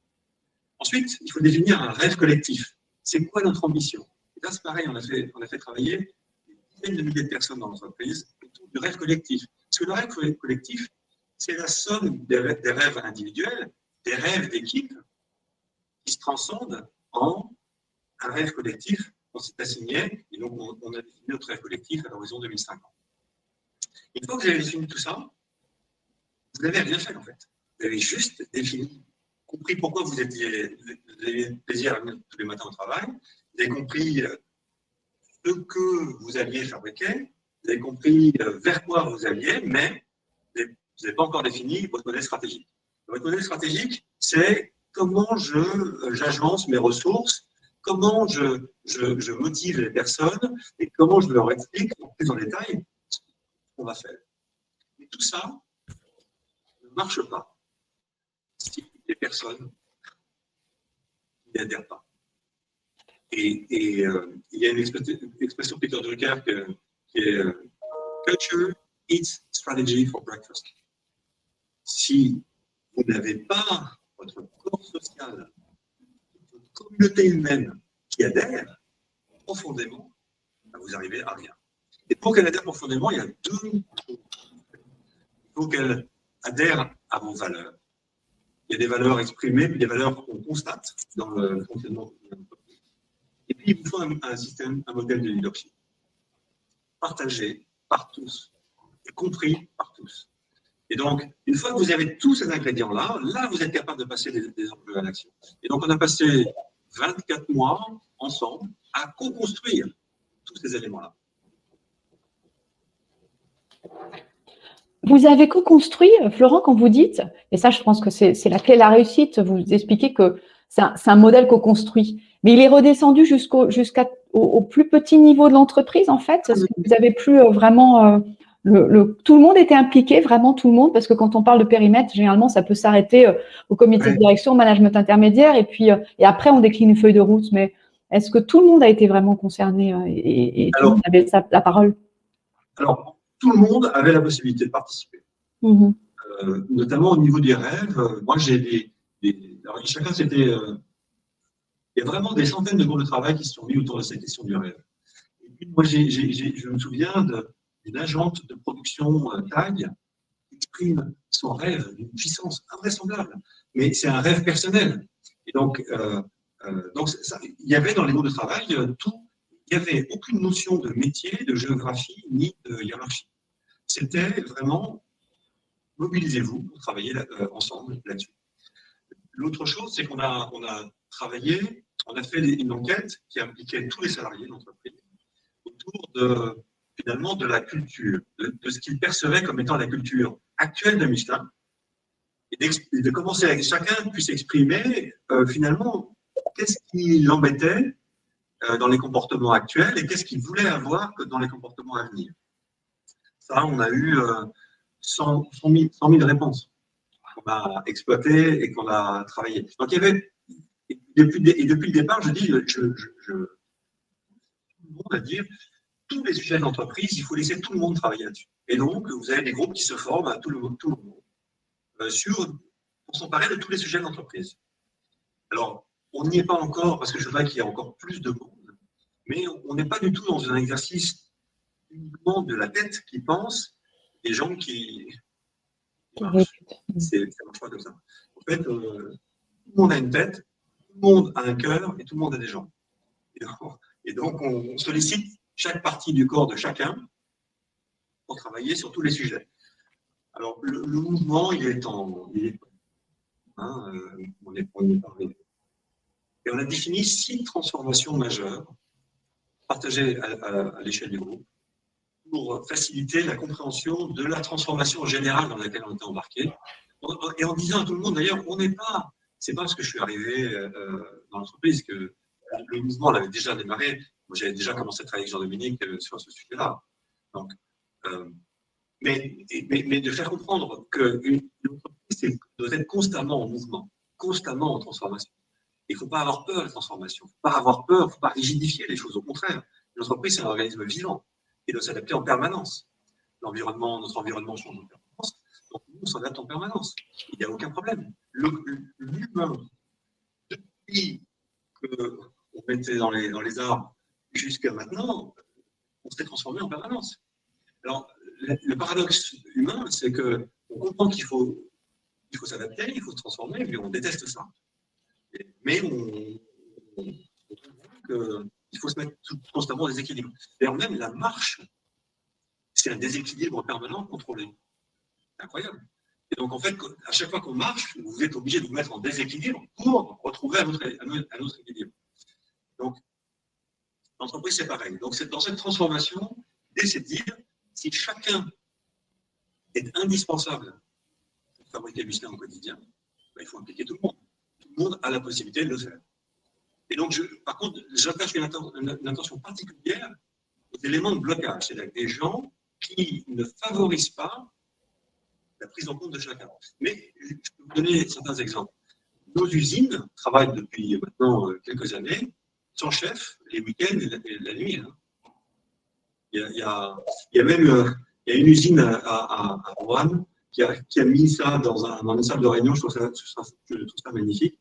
Ensuite, il faut définir un rêve collectif. C'est quoi notre ambition? Et là, c'est pareil, on a, fait, on travailler des dizaines de milliers de personnes dans l'entreprise autour du rêve collectif. Parce que le rêve collectif, c'est la somme des rêves, individuels, des rêves d'équipe qui se transcendent en un rêve collectif qu'on s'est assigné. Et donc, on, a défini notre rêve collectif à l'horizon 2050. Une fois que vous avez défini tout ça, vous n'avez rien fait en fait. Vous avez juste défini, compris pourquoi vous, avez plaisir à venir tous les matins au travail, avez compris euh, ce que vous alliez fabriquer, vous avez compris euh, vers quoi vous alliez, mais vous n'avez pas encore défini votre modèle stratégique. Votre modèle stratégique, c'est comment euh, j'agence mes ressources, comment je, je, motive les personnes et comment je leur explique plus en détail ce qu'on va faire. Tout ça ne marche pas si les personnes n'y adhèrent pas. Et, euh, il y a une expression de Peter Drucker qui est euh, Culture eats strategy for breakfast. Si vous n'avez pas votre corps social, votre communauté humaine qui adhère profondément, ben, vous arrivez à rien. Et pour qu'elle adhère profondément, il y a deux choses. Il faut qu'elle adhère à vos valeurs. Il y a des valeurs exprimées, puis des valeurs qu'on constate dans le fonctionnement de et puis, il vous faut un, système, un modèle de leadership partagé par tous et compris par tous. Et donc, une fois que vous avez tous ces ingrédients-là, là, vous êtes capable de passer des, enjeux à l'action. Et donc, on a passé 24 mois ensemble à co-construire tous ces éléments-là. Vous avez co-construit, Florent, quand vous dites, et ça je pense que c'est la clé de la réussite, vous expliquez que c'est un, modèle co-construit, mais il est redescendu jusqu'au jusqu'à au, plus petit niveau de l'entreprise en fait. Vous avez plus euh, vraiment euh, le, tout le monde était impliqué, vraiment tout le monde, parce que quand on parle de périmètre, généralement ça peut s'arrêter euh, au comité de direction, au management intermédiaire, et puis et après on décline une feuille de route. Mais est-ce que tout le monde a été vraiment concerné et, tout le monde avait la parole? Alors tout le monde avait la possibilité de participer. Euh, notamment au niveau des rêves. Moi, j'ai des, alors, chacun c'était. Euh, il y a vraiment des centaines de groupes de travail qui se sont mis autour de cette question du rêve. Et puis, moi, je me souviens d'une agente de production TAG qui exprime son rêve d'une puissance invraisemblable. Mais c'est un rêve personnel. Et donc, donc il y avait dans les groupes de travail tout il n'y avait aucune notion de métier, de géographie, ni de hiérarchie. C'était vraiment mobilisez-vous pour travailler euh, ensemble là-dessus. L'autre chose, c'est qu'on a, on a travaillé, on a fait une enquête qui impliquait tous les salariés de l'entreprise autour de, finalement, de la culture, de, ce qu'ils percevaient comme étant la culture actuelle de Michelin, et, de commencer à chacun puisse exprimer euh, finalement qu'est-ce qui l'embêtait euh, dans les comportements actuels et qu'est-ce qu'ils voulaient avoir dans les comportements à venir. Ça, on a eu 100, 000, réponses qu'on a exploitées et qu'on a travaillées. Donc, il y avait, depuis, et depuis le départ, je dis, je, je, je tout à dire, tous les sujets d'entreprise, il faut laisser tout le monde travailler là-dessus. Et donc, vous avez des groupes qui se forment à tout le monde, tout le monde euh, sur, pour s'emparer de tous les sujets d'entreprise. Alors, on n'y est pas encore parce que je vois qu'il y a encore plus de monde, mais on n'est pas du tout dans un exercice uniquement de la tête qui pense, des gens qui. C'est pas comme ça. En fait, euh, tout le monde a une tête, tout le monde a un cœur et tout le monde a des jambes. Et donc, on, sollicite chaque partie du corps de chacun pour travailler sur tous les sujets. Alors, le, mouvement, il est en. Hein, euh, on est, est et on a défini six transformations majeures partagées à, l'échelle du groupe pour faciliter la compréhension de la transformation générale dans laquelle on était embarqué. Et en disant à tout le monde, d'ailleurs, on n'est pas, c'est pas parce que je suis arrivé euh, dans l'entreprise que le mouvement l'avait déjà démarré. Moi, j'avais déjà commencé à travailler avec Jean-Dominique euh, sur ce sujet-là. Donc, euh, mais, de faire comprendre qu'une entreprise doit être constamment en mouvement, constamment en transformation. Il ne faut pas avoir peur de la transformation. Il ne faut pas avoir peur, il ne faut pas rigidifier les choses. Au contraire, l'entreprise, c'est un organisme vivant et doit s'adapter en permanence. L'environnement, notre environnement change en permanence. On s'adapte en permanence. Il n'y a aucun problème. L'humain, depuis qu'on était dans les, arbres jusqu'à maintenant, on s'est transformé en permanence. Alors, le, paradoxe humain, c'est qu'on comprend qu'il faut, il faut s'adapter, il faut se transformer, mais on déteste ça. Mais on, qu'il faut se mettre constamment en déséquilibre. D'ailleurs, même la marche, c'est un déséquilibre permanent contrôlé. C'est incroyable. Et donc, en fait, à chaque fois qu'on marche, vous êtes obligé de vous mettre en déséquilibre pour retrouver un autre, équilibre. Donc, l'entreprise, c'est pareil. Donc, dans cette transformation, l'idée, c'est de dire, si chacun est indispensable pour fabriquer du au quotidien, ben, il faut impliquer tout le monde monde a la possibilité de le faire. Et donc, je, par contre, j'attache une, attention particulière aux éléments de blocage, c'est-à-dire des gens qui ne favorisent pas la prise en compte de chacun. Mais je peux vous donner certains exemples. Nos usines travaillent depuis maintenant euh, quelques années sans chef les week-ends et la, nuit. Hein. Il, y a, même euh, il y a une usine à, à, à Rouen qui a, mis ça dans, un, dans une salle de réunion. Je trouve ça, je trouve ça magnifique.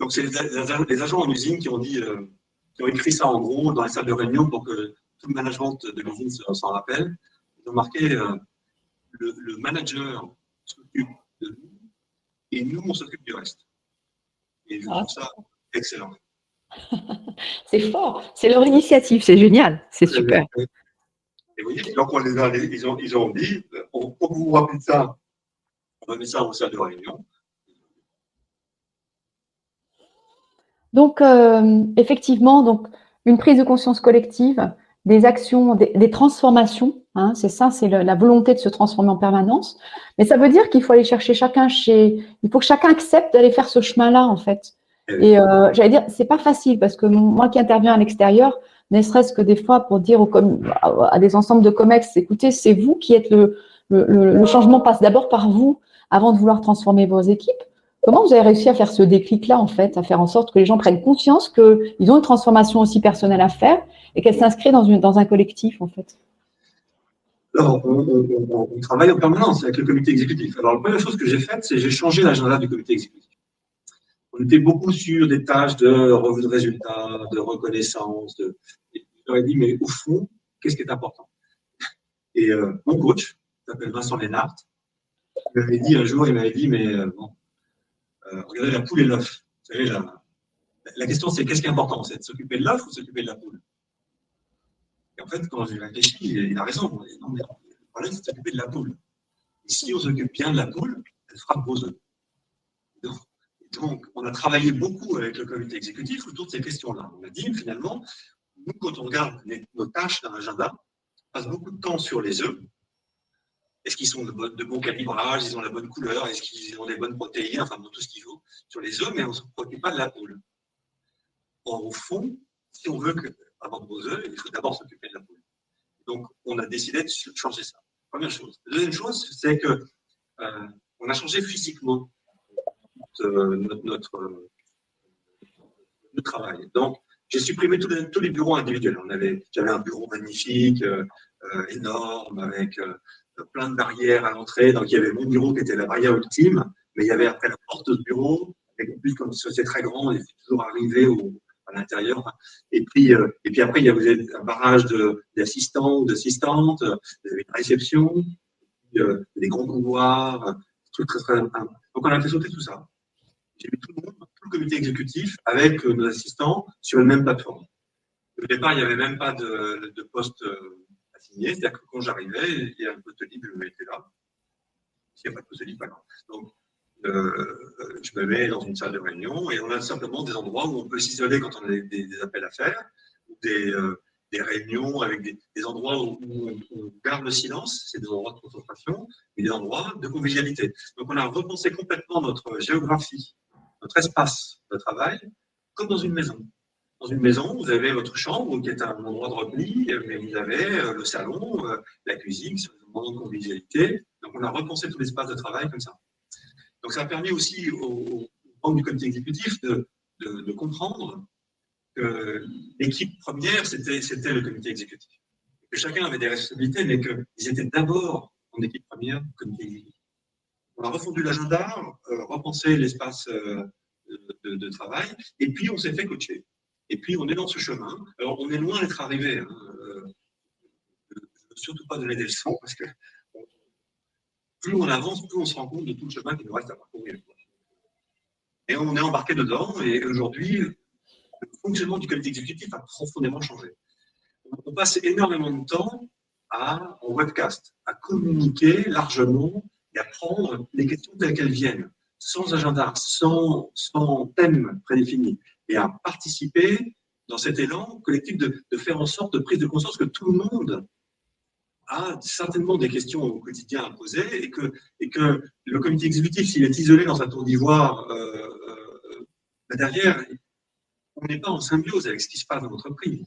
Donc, c'est les, agents en usine qui ont dit, euh, qui ont écrit ça en gros dans les salles de réunion pour que tout le management de l'usine s'en rappelle. Ils ont le, manager s'occupe de nous et nous, on s'occupe du reste. Et je trouve ça excellent. c'est fort, c'est leur initiative, c'est génial, c'est super. Et vous voyez, donc on les a, ils, ont, ils ont dit, pour vous rappeler ça, on va mettre ça en salle de réunion. Donc, euh, effectivement, donc, une prise de conscience collective, des actions, des, transformations Hein, c'est ça, c'est la volonté de se transformer en permanence. Mais ça veut dire qu'il faut aller chercher chacun chez. Il faut que chacun accepte d'aller faire ce chemin-là, en fait. Et euh, j'allais dire, c'est pas facile parce que moi qui interviens à l'extérieur, ne serait-ce que des fois pour dire aux à des ensembles de COMEX, écoutez, c'est vous qui êtes le, le, le changement passe d'abord par vous avant de vouloir transformer vos équipes. Comment vous avez réussi à faire ce déclic-là, en fait, à faire en sorte que les gens prennent conscience qu'ils ont une transformation aussi personnelle à faire et qu'elle s'inscrit dans, dans un collectif, en fait? Alors, on, travaille en permanence avec le comité exécutif. Alors, la première chose que j'ai faite, c'est j'ai changé l'agenda du comité exécutif. On était beaucoup sur des tâches de revue de résultats, de reconnaissance. De... dit, mais au fond, qu'est-ce qui est important? Et euh, mon coach, qui s'appelle Vincent Lénart, il m'avait dit un jour, il m'avait dit, mais euh, bon, euh, regardez la poule et l'œuf. Vous savez, la, question, c'est qu'est-ce qui est important? C'est de s'occuper de l'œuf ou s'occuper de la poule? Et en fait, quand j'ai réfléchi, il a raison. Non, mais problème, c'est de s'occuper de la poule. Et si on s'occupe bien de la poule, elle fera gros œufs. Donc, on a travaillé beaucoup avec le comité exécutif autour de ces questions-là. On a dit, finalement, nous, quand on regarde nos tâches dans l'agenda, on passe beaucoup de temps sur les œufs, est-ce qu'ils sont de, bon, calibrage Ils ont la bonne couleur Est-ce qu'ils ont les bonnes protéines Enfin, tout ce qu'il faut sur les œufs, mais on ne se préoccupe pas de la poule. Or, au fond, si on veut que, avoir de œufs, il faut d'abord s'occuper de la poule. Donc, on a décidé de changer ça. Première chose. Deuxième chose, c'est que euh, on a changé physiquement euh, notre, notre, travail. Donc, j'ai supprimé tous les, bureaux individuels. On avait, j'avais un bureau magnifique, euh, énorme, avec plein de barrières à l'entrée. Donc, il y avait mon bureau qui était la barrière ultime, mais il y avait après la porte de bureau. Et en plus, comme c'est très grand, il faut toujours arriver au, à l'intérieur. Et puis, euh, et puis après, il y avait un barrage d'assistants ou d'assistantes, une réception, euh, des grands couloirs, trucs très, très, Donc, on a fait sauter tout ça. J'ai mis tout le comité exécutif avec nos assistants sur une même plateforme. Au départ, il n'y avait même pas de, de poste euh, c'est-à-dire que quand j'arrivais, il y a un poste libre, je mettais là. S'il n'y a pas de poste libre, pas grave. Donc, euh, je me mets dans une salle de réunion et on a simplement des endroits où on peut s'isoler quand on a des, appels à faire, euh, des réunions avec des, endroits où, on, garde le silence, c'est des endroits de concentration, mais des endroits de convivialité. Donc on a repensé complètement notre géographie, notre espace de travail, comme dans une maison. Dans une maison, vous avez votre chambre qui est un endroit de repli, mais vous avez euh, le salon, euh, la cuisine, c'est un moment de convivialité. Donc, on a repensé tout l'espace de travail comme ça. Donc, ça a permis aussi aux membres du comité exécutif de, comprendre que l'équipe première, c'était le comité exécutif. Que chacun avait des responsabilités, mais qu'ils étaient d'abord en équipe première, comité exécutif. On a refondu l'agenda, euh, repensé l'espace de, de, travail, et puis on s'est fait coacher. Et puis, on est dans ce chemin. Alors, on est loin d'être arrivé. Hein. Euh, surtout pas donner des leçons parce que plus on avance, plus on se rend compte de tout le chemin qui nous reste à parcourir. Et on est embarqué dedans. Et aujourd'hui, le fonctionnement du comité exécutif a profondément changé. On passe énormément de temps en webcast, à communiquer largement et à prendre les questions telles qu'elles viennent, sans agenda, sans thème prédéfini et à participer dans cet élan collectif de, faire en sorte de prise de conscience que tout le monde a certainement des questions au quotidien à poser et que, et que le comité exécutif, s'il est isolé dans sa tour d'ivoire, euh, euh, bah derrière, on n'est pas en symbiose avec ce qui se passe dans l'entreprise.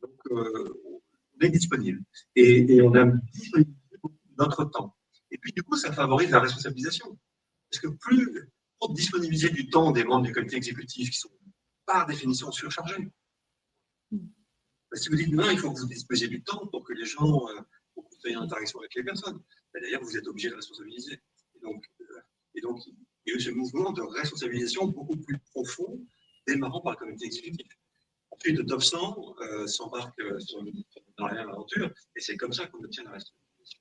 Donc, euh, on est disponible. Et, et on a disponible notre temps. Et puis, du coup, ça favorise la responsabilisation. Parce que plus, pour disponibiliser du temps des membres du comité exécutif qui sont par définition surchargé. Si vous dites non, il faut que vous disposiez du temps pour que les gens, euh, ayez une interaction avec les personnes. D'ailleurs, vous êtes obligé de responsabiliser. Et donc, euh, et donc, il y a eu ce mouvement de responsabilisation beaucoup plus profond, démarrant par le comité exécutif. Ensuite, de top 100 euh, s'embarque dans l'aventure, et c'est comme ça qu'on obtient la responsabilisation.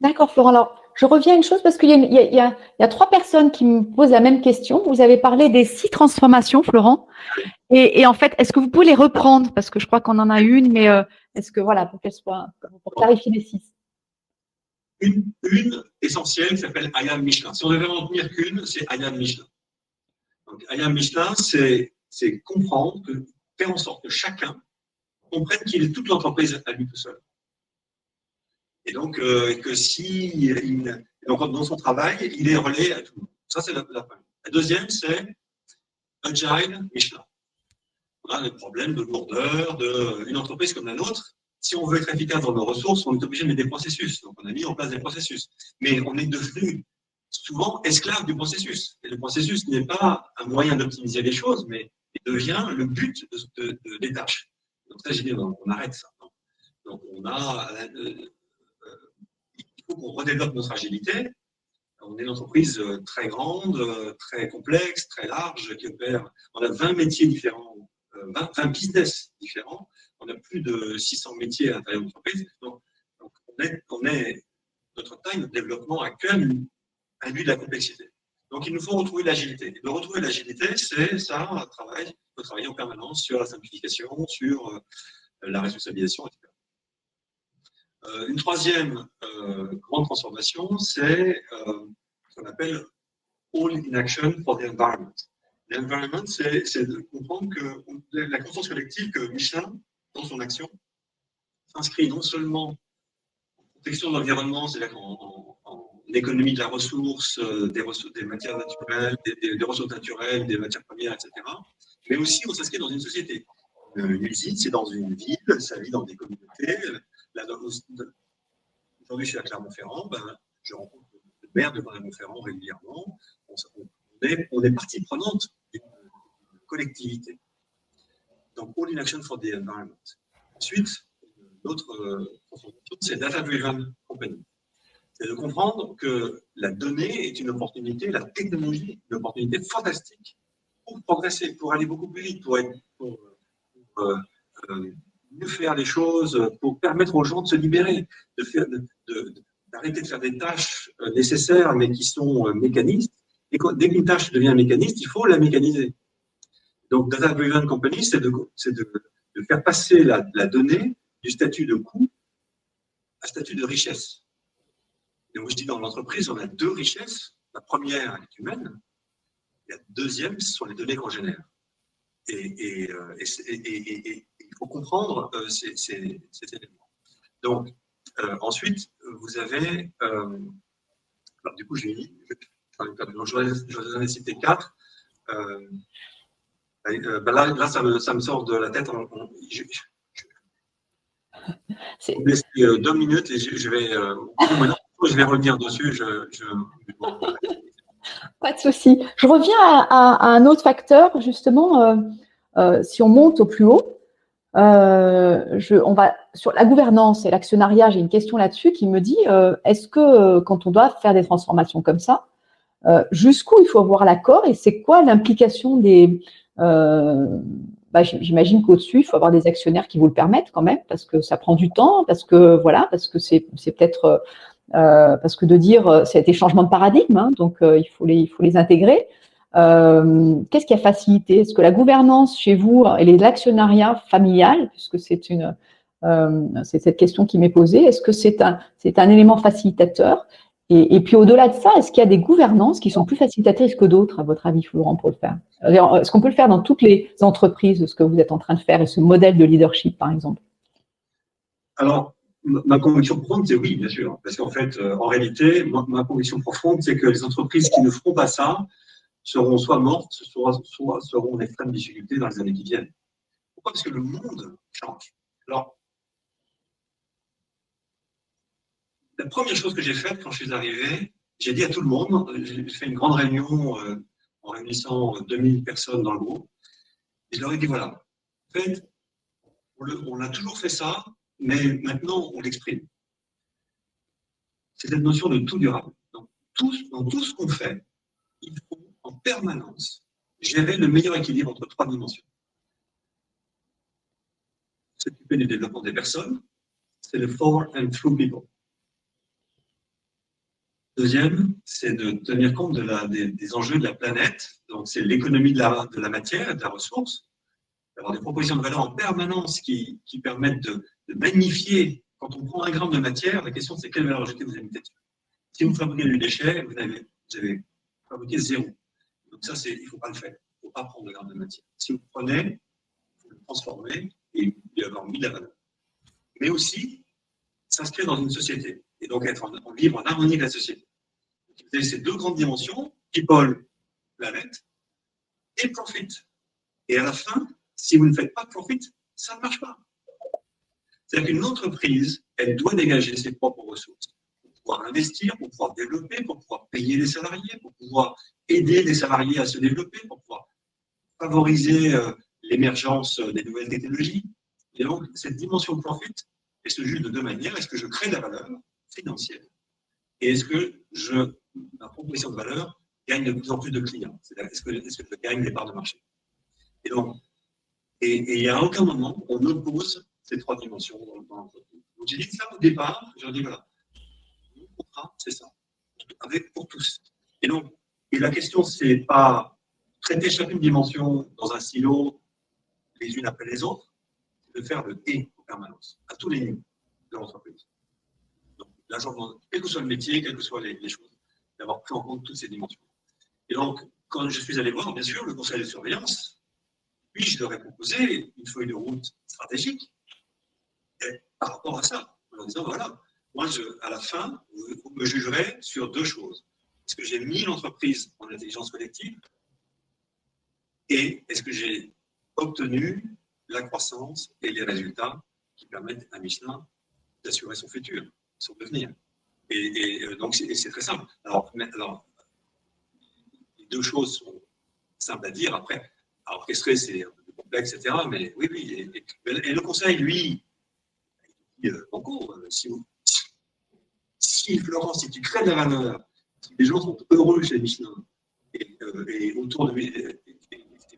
D'accord, Florent. Je reviens à une chose parce qu'il y, a trois personnes qui me posent la même question. Vous avez parlé des six transformations, Florent. Et, en fait, est-ce que vous pouvez les reprendre? Parce que je crois qu'on en a une, mais euh, est-ce que, voilà, pour qu'elle soit, pour clarifier les six. Une, essentielle s'appelle Ayam Michelin. Si on devait en tenir qu'une, c'est Ayam Michelin. Donc, Ayam Michelin, c'est comprendre faire en sorte que chacun comprenne qu'il est toute l'entreprise à lui tout seul. Et donc, euh, que si il, dans son travail, il est relais à tout le monde. Ça, c'est la, première. La deuxième, c'est Agile Michelin. On a des problèmes de lourdeur, d'une entreprise comme la nôtre. Si on veut être efficace dans nos ressources, on est obligé de mettre des processus. Donc, on a mis en place des processus. Mais on est devenu souvent esclave du processus. Et le processus n'est pas un moyen d'optimiser les choses, mais il devient le but de, des tâches. Donc ça, j'ai dit, on, arrête ça. Donc on a, euh, euh, faut qu'on redéveloppe notre agilité. On est une entreprise euh, très grande, très complexe, très large, qui opère. On a 20 métiers différents, 20, business différents. On a plus de 600 métiers à l'intérieur de l'entreprise. Donc, on, est, notre taille, notre développement actuel induit de la complexité. Donc, il nous faut retrouver l'agilité. De retrouver l'agilité, c'est ça, un travail. Il faut travailler en permanence sur la simplification, sur euh, la responsabilisation, etc. Euh, une troisième euh, grande transformation, c'est ce qu'on appelle All in Action for the Environment. L'environment, c'est de comprendre que la conscience collective que Michelin, dans son action, s'inscrit non seulement en protection de l'environnement, c'est-à-dire en, l'économie de la ressource, euh, des, ressources, des matières naturelles, des, ressources naturelles, des matières premières, etc. Mais aussi, on s'inscrit dans une société. Euh, une usine, c'est dans une ville, ça vit dans des communautés. Aujourd'hui, je suis à Clermont-Ferrand, ben, je rencontre le maire de Clermont-Ferrand régulièrement. On, est, partie prenante d'une collectivité. Donc, All in Action for the Environment. Ensuite, l'autre euh, c'est Data Driven Company c'est de comprendre que la donnée est une opportunité, la technologie est une opportunité fantastique pour progresser, pour aller beaucoup plus vite, pour, être, euh, euh, mieux faire les choses, pour permettre aux gens de se libérer, de faire, d'arrêter de, faire des tâches euh, nécessaires mais qui sont mécanistes. Et dès qu'une tâche devient mécaniste, il faut la mécaniser. Donc, Data Driven Company, c'est de, de, faire passer la, la donnée du statut de coût à statut de richesse. Et moi, je dis dans l'entreprise, on a deux richesses. La première, est humaine. La deuxième, ce sont les données qu'on génère. Et, euh, il faut comprendre euh, ces, éléments. Donc, euh, ensuite, vous avez. alors, du coup, j'ai mis. Je vais citer quatre. Ben là, là ça, me, ça, me, sort de la tête. je, je, laisser deux minutes et je, vais je vais revenir dessus. Je, Pas de souci. Je reviens à, un autre facteur, justement, euh, euh, si on monte au plus haut. Euh, on va sur la gouvernance et l'actionnariat. J'ai une question là-dessus qui me dit est-ce que quand on doit faire des transformations comme ça, jusqu'où il faut avoir l'accord et c'est quoi l'implication des bah, j'imagine qu'au-dessus, il faut avoir des actionnaires qui vous le permettent quand même, parce que ça prend du temps, parce que voilà, parce que c'est peut-être euh, parce que de dire euh, ça a été changement de paradigme, hein, donc euh, il, faut les, il faut les intégrer. Qu'est-ce qui a facilité? Est-ce que la gouvernance chez vous et l'actionnariat familial, puisque c'est une c'est cette question qui m'est posée, est-ce que c'est un, c'est un élément facilitateur? Et, puis au-delà de ça, est-ce qu'il y a des gouvernances qui sont plus facilitatrices que d'autres, à votre avis, Florent, pour le faire? Est-ce qu'on peut le faire dans toutes les entreprises, ce que vous êtes en train de faire, et ce modèle de leadership, par exemple? Alors, Ma conviction profonde, c'est oui, bien sûr. Parce qu'en fait, euh, en réalité, ma, conviction profonde, c'est que les entreprises qui ne feront pas ça seront soit mortes, soit, soit seront en extrême difficulté dans les années qui viennent. Pourquoi? Parce que le monde change. Alors, la première chose que j'ai faite quand je suis arrivé, j'ai dit à tout le monde, j'ai fait une grande réunion euh, en réunissant 2000 personnes dans le groupe, et je leur ai dit voilà, en fait, on a toujours fait ça, mais maintenant on l'exprime. C'est cette notion de tout durable. Dans tout, dans tout ce qu'on fait, il faut permanence gérer le meilleur équilibre entre trois dimensions. S'occuper du développement des personnes, c'est le for and through people. Deuxième, c'est de tenir compte des, enjeux de la planète. Donc, c'est l'économie de la, matière, de la ressource. D'avoir des propositions de valeur en permanence qui, permettent de, magnifier. Quand on prend un gramme de matière, la question c'est quelle valeur ajoutée vous avez dessus? Si vous fabriquez du déchet, vous avez fabriqué zéro. Donc ça, il ne faut pas le faire. Il ne faut pas prendre de gramme de matière. Si vous prenez, vous le transformez, et lui avoir mis de la valeur. Mais aussi s'inscrire dans une société et donc être en, vivre en harmonie avec la société. Vous avez ces deux grandes dimensions, people, planète, et profit. Et à la fin, si vous ne faites pas profit, ça ne marche pas. C'est-à-dire qu'une entreprise, elle doit dégager ses propres ressources pouvoir investir, pour pouvoir développer, pour pouvoir payer les salariés, pour pouvoir aider les salariés à se développer, pour pouvoir favoriser euh, l'émergence des nouvelles technologies. Et donc, cette dimension profit, elle se juge de deux manières. Est-ce que je crée de la valeur financière Et est-ce que je, ma proposition de valeur gagne de plus en plus de clients? Est-ce que, je gagne des parts de marché? Et donc, et, il n'y a aucun moment on oppose ces trois dimensions dans, l'entreprise. J'ai dit ça au départ, j'ai dit voilà, c'est ça, avec pour tous. Et donc, et la question, c'est pas traiter chacune dimension dans un silo les unes après les autres, c'est de faire le et en permanence, à tous les niveaux de l'entreprise. Donc, quel que soit le métier, quelles que soient les, choses, d'avoir pris en compte toutes ces dimensions. Et donc, quand je suis allé voir, bien sûr, le conseil de surveillance, puis je leur ai proposé une feuille de route stratégique par rapport à ça, en disant voilà, moi, je, à la fin, vous me jugerez sur deux choses. Est-ce que j'ai mis l'entreprise en intelligence collective et est-ce que j'ai obtenu la croissance et les résultats qui permettent à Michelin d'assurer son futur, son devenir. Et, euh, donc, c'est très simple. Alors, les deux choses sont simples à dire. Après, à orchestrer, c'est un peu complexe, etc. Mais oui, oui. Et, le conseil, lui, il dit, euh, euh, si, si, Florence, si tu crées de la valeur, si les gens sont heureux chez Michelin, et, et autour de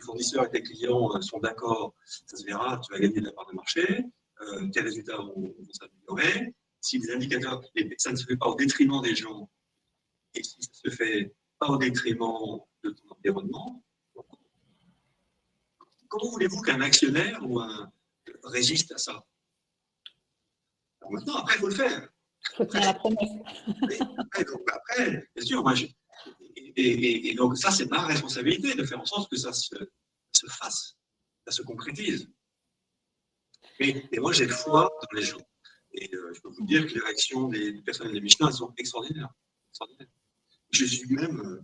fournisseurs et tes clients euh, sont d'accord, ça se verra, tu vas gagner de la part de marché, euh, tes résultats vont, s'améliorer. Si les indicateurs, ça ne se fait pas au détriment des gens, et si ça ne se fait pas au détriment de ton environnement, comment voulez-vous qu'un actionnaire ou un résiste à ça? Maintenant, après, il faut le faire. Après, bien sûr, moi, et, donc ça, c'est ma responsabilité de faire en sorte que ça se, se fasse, ça se concrétise. Et, moi, j'ai foi dans les gens. Et euh, je peux vous dire que les réactions des, personnels des Michelin sont extraordinaires. Je suis même euh,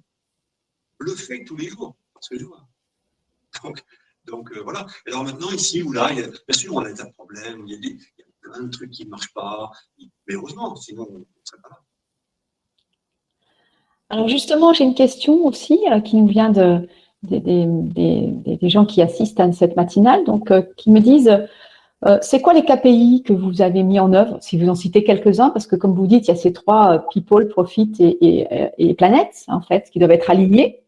bluffé tous les jours parce que je vois. Donc, donc euh, voilà. Alors maintenant, ici ou là, bien sûr, on a des problèmes, il y, a des, plein de trucs qui ne marchent pas, mais heureusement, sinon on ne serait pas là. Alors justement, j'ai une question aussi qui nous vient de, des, gens qui assistent à cette matinale, donc euh, qui me disent euh, c'est quoi les KPI que vous avez mis en œuvre, si vous en citez quelques-uns, parce que comme vous dites, il y a ces trois euh, people, profit et, et, planète, en fait, qui doivent être alignés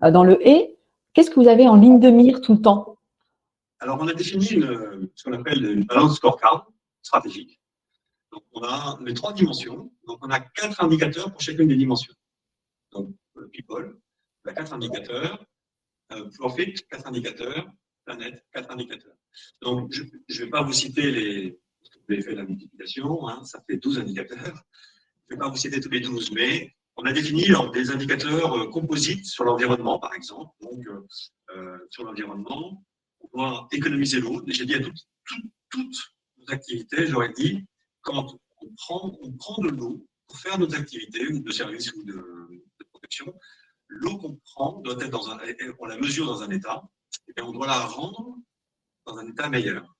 dans le et. Qu'est-ce que vous avez en ligne de mire tout le temps? Alors, on a défini une, ce qu'on appelle une balance scorecard stratégique. Donc, on a les trois dimensions. Donc, on a quatre indicateurs pour chacune des dimensions. Donc, people, on a quatre indicateurs euh, profit, quatre indicateurs, planète, quatre indicateurs. Donc, je ne vais pas vous citer les. Vous avez fait la multiplication, hein, ça fait 12 indicateurs. Je ne vais pas vous citer tous les 12, mais on a défini des indicateurs euh, composites sur l'environnement, par exemple. Donc, euh, sur l'environnement, on doit économiser l'eau. J'ai dit à toutes, activités, j'aurais dit, quand on prend, de l'eau pour faire nos activités de service ou de, de protection, l'eau qu'on prend doit être dans un, on la mesure dans un état, et bien on doit la rendre dans un état meilleur.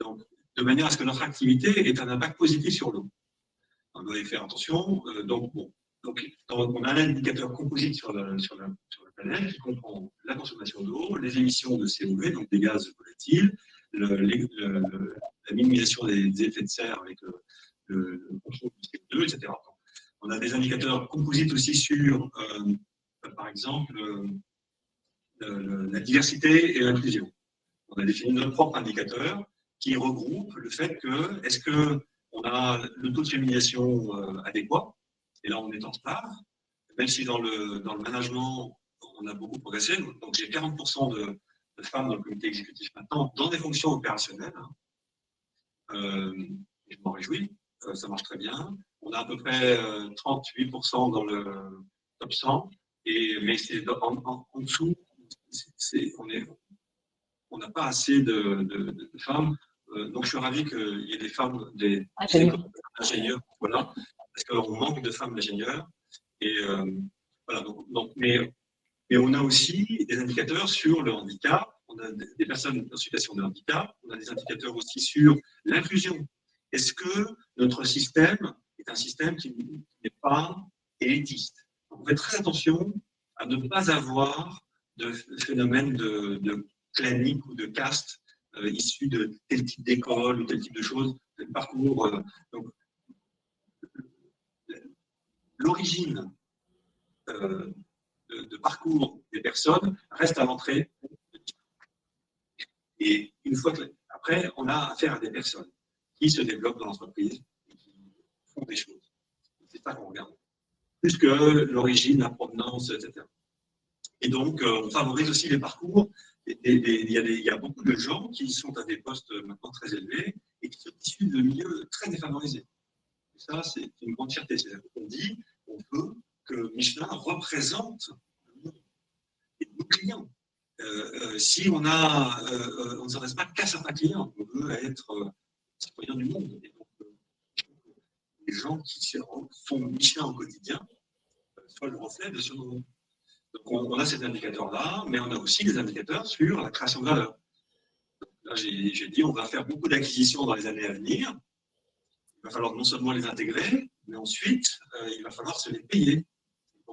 Donc, de manière à ce que notre activité ait un impact positif sur l'eau. On doit y faire attention. Euh, donc, bon, donc, on a un indicateur composite sur la, sur, la, sur la, planète qui comprend la consommation d'eau, les émissions de CO2, donc des gaz volatiles, la minimisation des, effets de serre avec le, le contrôle du CO2, etc. On a des indicateurs composites aussi sur, euh, par exemple, euh, la diversité et l'inclusion. On a défini notre propre indicateur qui regroupe le fait que est-ce que on a le taux de féminisation euh, adéquat? Et là, on est en retard. Même si dans le, dans le management, on a beaucoup progressé. Donc, j'ai 40% de, femmes dans le comité exécutif maintenant, dans des fonctions opérationnelles. Hein. je m'en réjouis. ça marche très bien. On a à peu près 38% euh, dans le top 100, et, mais c'est en, en, dessous, on est on n'a pas assez de, femmes. Euh, donc, je suis ravi qu'il y ait des femmes, des ingénieurs, voilà, parce qu'on manque de femmes ingénieurs. Et voilà, donc, mais, mais on a aussi des indicateurs sur le handicap. On a des personnes en situation de handicap. On a des indicateurs aussi sur l'inclusion. Est-ce que notre système est un système qui n'est pas élitiste? On fait très attention à ne pas avoir de phénomène de, de clanique ou de caste euh, issu de tel type d'école ou tel type de choses, parcours. Euh, l'origine euh, de, parcours des personnes reste à l'entrée. Et une fois que, après, on a affaire à des personnes qui se développent dans l'entreprise et qui font des choses. C'est ça qu'on regarde. Plus que l'origine, la provenance, etc. Et donc, euh, on favorise aussi les parcours. Il y, a beaucoup de gens qui sont à des postes maintenant très élevés et qui sont issus de milieux très défavorisés. Et ça, c'est une grande fierté. C'est-à-dire qu'on dit, on veut que Michelin représente nos clients. Euh, euh, si on a, on ne s'adresse pas qu'à certains clients, on veut être citoyen du monde. Les gens qui font Michelin au quotidien soient le reflet de ce monde. Donc on, a cet indicateur-là, mais on a aussi des indicateurs sur la création de valeur. Là, j'ai dit, on va faire beaucoup d'acquisitions dans les années à venir. Il va falloir non seulement les intégrer, mais ensuite, euh, il va falloir se les payer.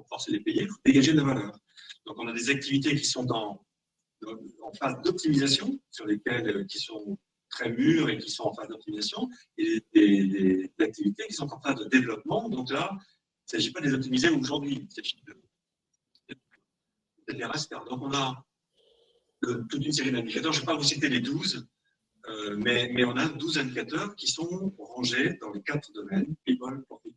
Pour se les payer, il dégager de la valeur. Donc, on a des activités qui sont en, phase d'optimisation, sur lesquelles euh, qui sont très mûres et qui sont en phase d'optimisation, et des, activités qui sont en phase de développement. Donc là, il ne s'agit pas de les optimiser aujourd'hui, il s'agit de donc on a euh, toute une série d'indicateurs. Je ne vais pas vous citer les 12, euh, mais, on a 12 indicateurs qui sont rangés dans les quatre domaines, people, profit.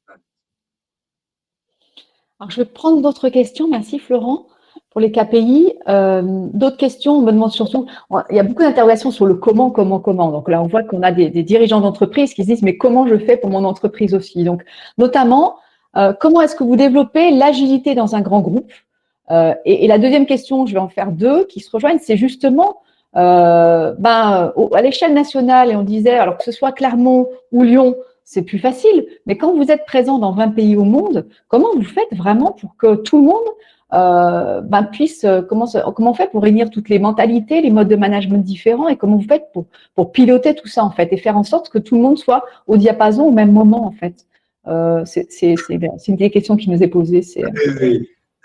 Alors, je vais prendre d'autres questions. Merci Florent pour les KPI. Euh, d'autres questions, on me demande surtout, il y a beaucoup d'interrogations sur le comment, comment, comment. Donc là, on voit qu'on a des, dirigeants d'entreprise qui se disent, mais comment je fais pour mon entreprise aussi? Donc, notamment, comment est-ce que vous développez l'agilité dans un grand groupe? Euh, et, la deuxième question, je vais en faire deux qui se rejoignent, c'est justement euh, ben, à l'échelle nationale, et on disait, alors que ce soit Clermont ou Lyon, c'est plus facile, mais quand vous êtes présent dans 20 pays au monde, comment vous faites vraiment pour que tout le monde euh, ben, puisse, comment, comment on fait pour réunir toutes les mentalités, les modes de management différents, et comment vous faites pour, pour piloter tout ça, en fait, et faire en sorte que tout le monde soit au diapason au même moment, en fait? C'est une des questions qui nous est posée. C'est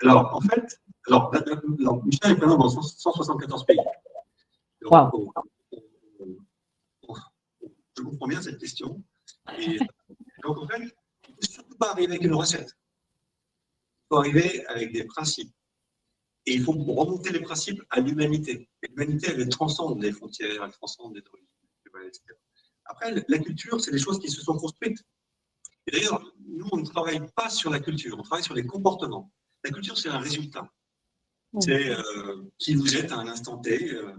alors, en fait, alors, Michelin est présent dans 174 pays. je comprends bien cette question. Et, donc, en fait, il ne faut surtout pas arriver avec une recette. Il faut arriver avec des principes. Et il faut remonter les principes à l'humanité. L'humanité, elle transcende les frontières, elle transcende les origines, etc. Après, la culture, c'est des choses qui se sont construites. Et d'ailleurs, nous, on ne travaille pas sur la culture, on travaille sur les comportements. La culture, c'est un résultat. C'est euh, qui vous êtes à un instant T euh,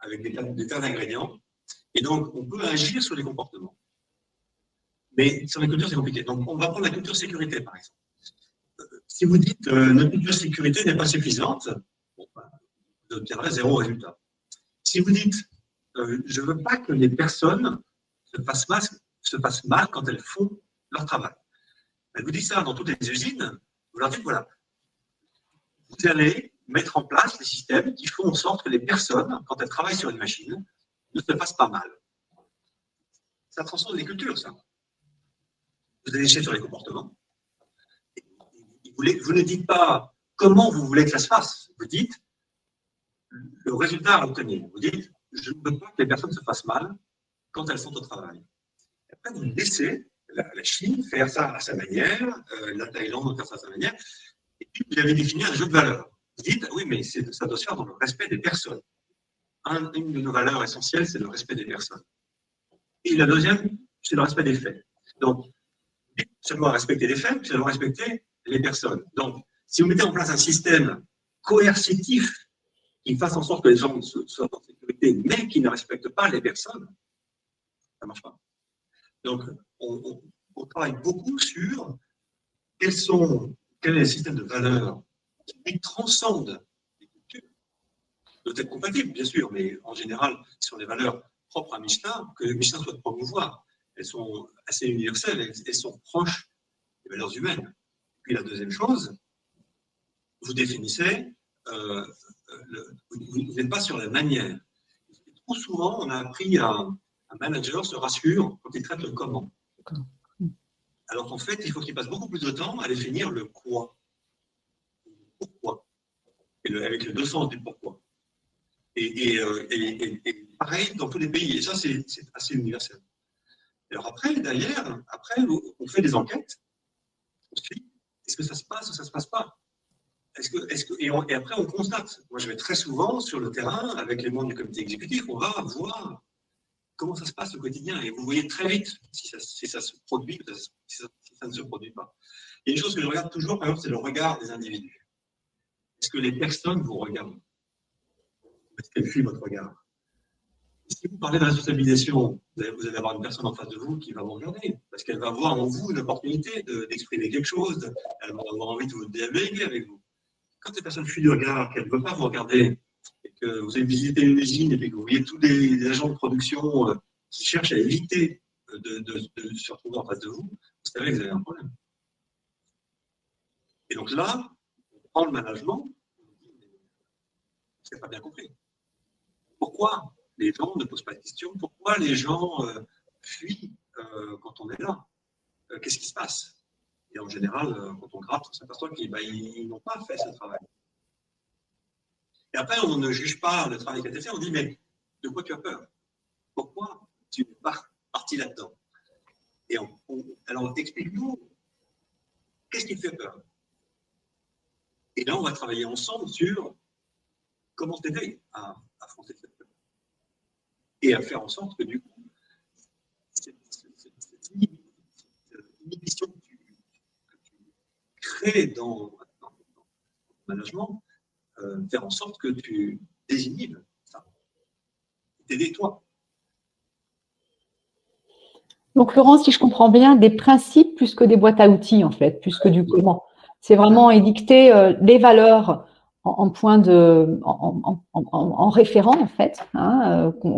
avec des tas, d'ingrédients. Et donc, on peut agir sur les comportements. Mais sur la culture, c'est compliqué. Donc, on va prendre la culture sécurité, par exemple. Euh, si vous dites euh, notre culture sécurité n'est pas suffisante, ben, vous obtiendrez zéro résultat. Si vous dites je ne veux pas que les personnes se fassent, mal, se fassent mal quand elles font leur travail, ben, vous dites ça dans toutes les usines, vous leur dites voilà, vous allez mettre en place des systèmes qui font en sorte que les personnes, quand elles travaillent sur une machine, ne se fassent pas mal. Ça transforme les cultures, ça. Vous allez chercher sur les comportements. Vous, ne dites pas comment vous voulez que ça se fasse. Vous dites le résultat à obtenir. Vous dites je ne veux pas que les personnes se fassent mal quand elles sont au travail. Après, vous laissez la, Chine faire ça à sa manière, euh, la Thaïlande faire ça à sa manière, et puis, vous avez défini un jeu de valeurs. Vous dites, oui, mais ça doit se faire dans le respect des personnes. une de nos valeurs essentielles, c'est le respect des personnes. Et la deuxième, c'est le respect des faits. Donc, seulement respecter les faits, c'est respecter les personnes. Donc, si vous mettez en place un système coercitif qui fasse en sorte que les gens soient en sécurité, mais qui ne respecte pas les personnes, ça ne marche pas. Donc, on, travaille beaucoup sur quels sont quel est le système de valeurs qui transcende les cultures doit être compatible, bien sûr, mais en général, sont les valeurs propres à Michelin que Michelin souhaite promouvoir. Elles sont assez universelles, elles, sont proches des valeurs humaines. Puis la deuxième chose, vous définissez, euh, vous n'êtes pas sur la manière. Trop souvent, on a appris à un manager se rassure quand il traite le comment. Alors qu'en fait, il faut qu'il passe beaucoup plus de temps à définir le quoi. Pourquoi? Et avec le deux sens du pourquoi. Euh, et, pareil dans tous les pays. Et ça, c'est assez universel. Alors après, d'ailleurs, après, on fait des enquêtes. On se dit, est-ce que ça se passe ou ça ne se passe pas? Est-ce que, que, et, après, on constate. Moi, je vais très souvent sur le terrain avec les membres du comité exécutif. On va voir comment ça se passe au quotidien. Et vous voyez très vite si ça, se produit ou si ça, ne se produit pas. Il y a une chose que je regarde toujours, par exemple, c'est le regard des individus. Est-ce que les personnes vous regardent? Est-ce qu'elles fuient votre regard? Si vous parlez de responsabilisation, vous allez, avoir une personne en face de vous qui va vous regarder, parce qu'elle va voir en vous une opportunité d'exprimer quelque chose, elle va avoir envie de vous dialoguer avec vous. Quand cette personne fuit du regard, qu'elle ne veut pas vous regarder, et que vous avez visité une usine et que vous voyez tous les, agents de production euh, qui cherchent à éviter de, se retrouver en face de vous, vous savez que vous avez un problème. Et donc là, on prend le management, c'est pas bien compris. Pourquoi les gens ne posent pas de questions. Pourquoi les gens euh, fuient euh, quand on est là? Qu'est-ce qui se passe? Et en général, quand on gratte, on s'aperçoit qu'ils bah, n'ont pas fait ce travail. Et après, on ne juge pas le travail qui a été fait, on dit, mais de quoi tu as peur? Pourquoi tu es parti là-dedans? Et alors, explique-nous, qu'est-ce qui te fait peur? Et là, on va travailler ensemble sur comment t'aider à, affronter cette. Et à faire en sorte que, du coup, cette, inhibition que tu, crées dans, le management, euh, faire en sorte que tu désinhibes ça. T'aider toi. Donc, Laurent, si je comprends bien, des principes plus que des boîtes à outils, en fait, plus que du comment. C'est vraiment édicter euh, les valeurs en, point de, en, référent, en fait, hein, euh,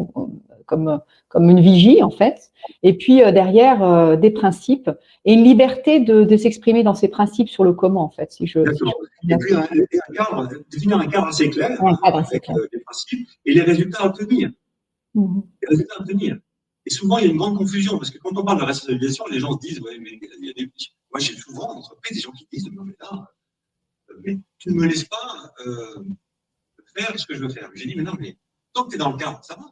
comme, comme une vigie, en fait. Et puis, derrière, des principes et une liberté de, s'exprimer dans ces principes sur le comment, en fait. Si je, et puis, un, cadre, définir un cadre assez clair avec euh, les principes et les résultats à obtenir. Mhm. Les résultats à obtenir. Et souvent, il y a une grande confusion parce que quand on parle de responsabilisation, les gens se disent ouais, mais il y a des... Moi, j'ai souvent en entreprise des gens qui disent mais là, euh, mais tu ne me laisses pas euh, faire ce que je veux faire. J'ai dit mais non, mais tant que tu es dans le cadre, ça va.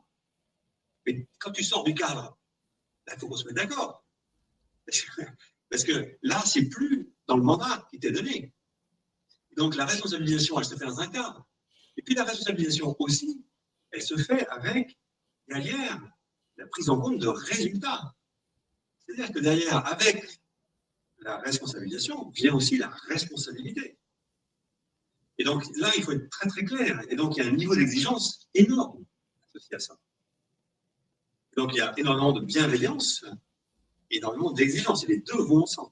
Mais quand tu sors du cadre, il faut qu'on se mette d'accord. Parce que là, c'est plus dans le mandat qui t'est donné. Donc la responsabilisation, elle se fait dans un cadre. Et puis la responsabilisation aussi, elle se fait avec, derrière, la prise en compte de résultats. C'est-à-dire que derrière, avec la responsabilisation, vient aussi la responsabilité. Et donc là, il faut être très très clair. Et donc il y a un niveau d'exigence énorme associé à ça. Donc il y a énormément de bienveillance énormément d'exigence. Et les deux vont ensemble.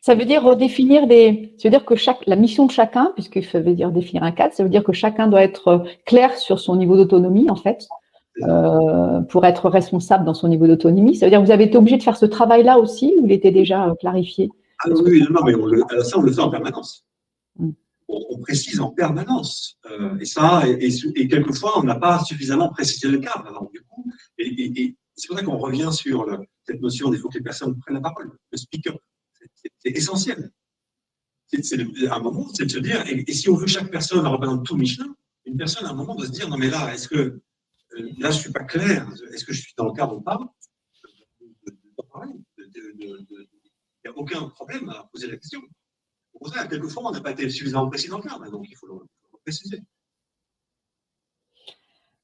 Ça veut dire redéfinir des. Ça veut dire que chaque, la mission de chacun, puisque ça veut dire définir un cadre, ça veut dire que chacun doit être clair sur son niveau d'autonomie, en fait, euh, pour être responsable dans son niveau d'autonomie. Ça veut dire que vous avez été obligé de faire ce travail-là aussi, ou il était déjà euh, clarifié? Ah oui, non, mais on ça, on le fait en permanence. Mm. On, précise en permanence. Euh, et ça, et, quelquefois, on n'a pas suffisamment précisé le cadre. Alors, du coup, et, c'est pour ça qu'on revient sur cette notion qu'il faut que les personnes prennent la parole, le speaker. C'est essentiel. C'est à un moment, c'est de se dire, et, si on veut chaque personne représenter tout Michelin, une personne à un moment doit se dire, non mais là, est-ce que euh, là je suis pas clair, est-ce que je suis dans le cadre ou pas Il n'y a aucun problème à poser la question. Au contraire, quelquefois, on n'a pas été suffisamment précis dans le cadre, donc il faut le préciser.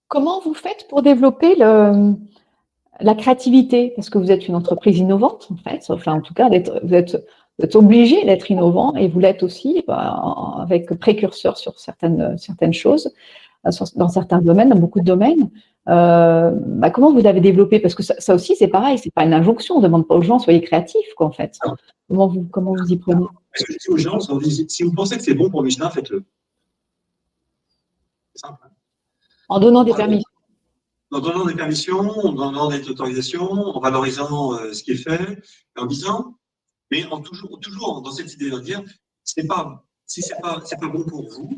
Comment vous faites pour développer la créativité, parce que vous êtes une entreprise innovante, en fait, enfin, en tout cas, vous êtes, obligé d'être innovant et vous l'êtes aussi bah, avec précurseur sur certaines, certaines choses, euh, dans certains domaines, dans beaucoup de domaines. Euh, bah, comment vous avez développé? Parce que ça, aussi, c'est pareil, c'est pas une injonction, on ne demande pas aux gens, soyez créatifs, quoi, en fait. Comment vous, comment vous y prenez? Ce que je dis aux gens, si vous pensez que c'est bon pour Michelin, faites-le. C'est simple. Hein. En donnant des permissions. En donnant des permissions, en donnant des autorisations, en valorisant euh, ce qui est fait, en disant, mais en toujours, toujours dans cette idée de dire, c'est pas, si c'est pas, c'est pas bon pour vous,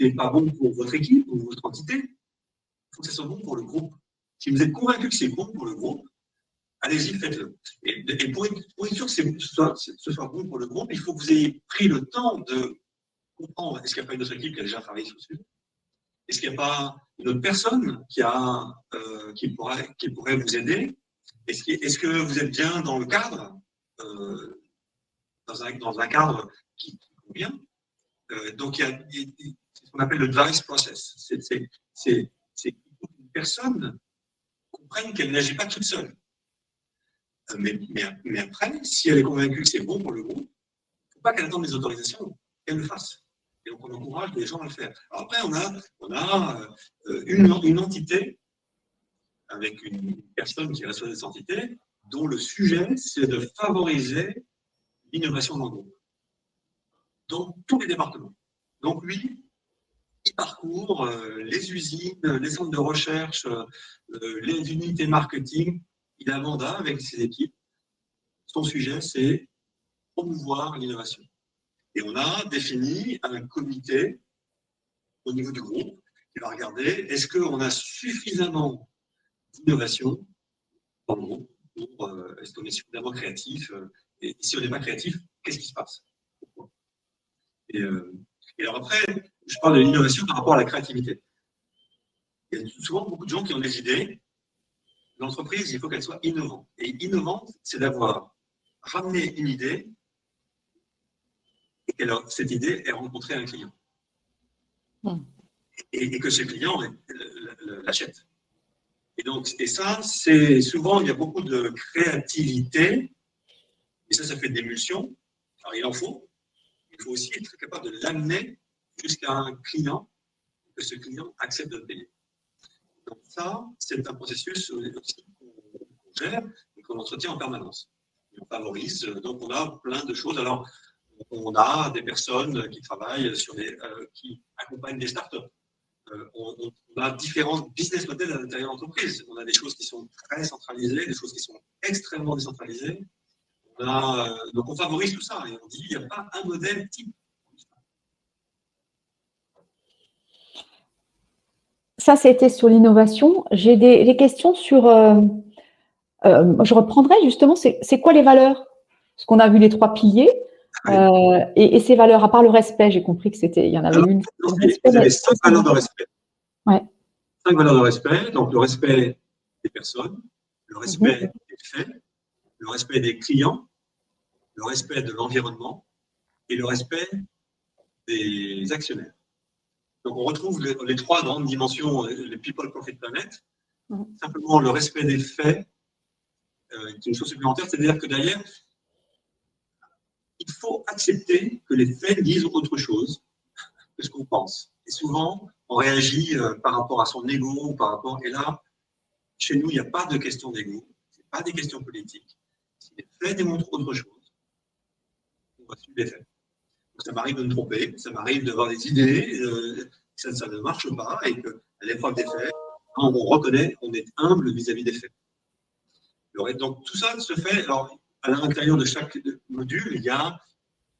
c'est pas bon pour votre équipe ou votre entité, il faut que ce soit bon pour le groupe. Si vous êtes convaincu que c'est bon pour le groupe, allez-y, faites-le. Et, pour, être sûr que ce soit, bon pour le groupe, il faut que vous ayez pris le temps de comprendre est-ce qu'il n'y a pas une autre équipe qui a déjà travaillé sur ce sujet. Est-ce qu'il n'y a pas une autre personne qui, euh, pourrait, vous aider? Est-ce que, vous êtes bien dans le cadre? Euh, dans, un, dans, un, cadre qui, convient. Euh, Donc, il y a, qu'on appelle le DICE process. C'est qu'une personne comprenne qu'elle n'agit pas toute seule. Mais, mais, après, si elle est convaincue que c'est bon pour le groupe, il ne faut pas qu'elle attende des autorisations, qu'elle le fasse. Et donc, on encourage les gens à le faire. après, on a, on a euh, une, une, entité avec une personne qui est responsable de cette entité, dont le sujet, c'est de favoriser l'innovation dans le groupe. Dans tous les départements. Donc, lui, il parcourt euh, les usines, les centres de recherche, euh, les unités marketing. Il a mandat avec ses équipes. Son sujet, c'est promouvoir l'innovation. Et on a défini un comité au niveau du groupe qui va regarder est-ce qu'on a suffisamment d'innovation dans le groupe pour, euh, est-ce qu'on est suffisamment créatif euh, et si on n'est pas créatif, qu'est-ce qui se passe? Euh, et, alors après, je parle de l'innovation par rapport à la créativité. Il y a souvent beaucoup de gens qui ont des idées. L'entreprise, il faut qu'elle soit innovante. Et innovante, c'est d'avoir ramené une idée et que cette idée ait rencontré un client. Hmm. Et, que ce client l'achète. Et donc, et ça, c'est souvent, il y a beaucoup de créativité, et ça, ça fait d'émulsion. Alors, il en faut. Il faut aussi être capable de l'amener jusqu'à un client, que ce client accepte de payer. Donc, ça, c'est un processus qu'on gère et qu'on entretient en permanence. on favorise, donc on a plein de choses. Alors, on a des personnes qui travaillent sur des, euh, qui accompagnent des startups. Euh, on, a différents business models à l'intérieur de l'entreprise. On a des choses qui sont très centralisées, des choses qui sont extrêmement décentralisées. On a, euh, donc on favorise tout ça et on dit qu'il n'y a pas un modèle type. Ça, c'était sur l'innovation. J'ai des, questions sur. je reprendrai justement, c'est quoi les valeurs? Parce qu'on a vu les trois piliers. Euh, et, ces valeurs, à part le respect, j'ai compris que c'était, il y en avait une. vous avez cinq valeurs de respect. Ouais. Cinq valeurs de respect. Donc le respect des personnes, le respect mhm. des faits, le respect des clients, le respect de l'environnement et le respect des actionnaires. Donc on retrouve les, trois grandes dimensions, les people, profit, planet. Mhm. Simplement le respect des faits, euh, une chose supplémentaire, c'est-à-dire que derrière, il faut accepter que les faits disent autre chose que ce qu'on pense. Et souvent, on réagit euh, par rapport à son ego, par rapport. Et là, chez nous, il n'y a pas de question d'ego, ce pas des questions politiques. Si les faits démontrent autre chose, suivre les ça m'arrive de me tromper, ça m'arrive d'avoir des idées, euh, ça, ne marche pas, et qu'à l'épreuve des faits, on reconnaît, on est humble vis-à-vis des faits. Donc tout ça se fait. Alors, à l'intérieur de chaque module, il y a,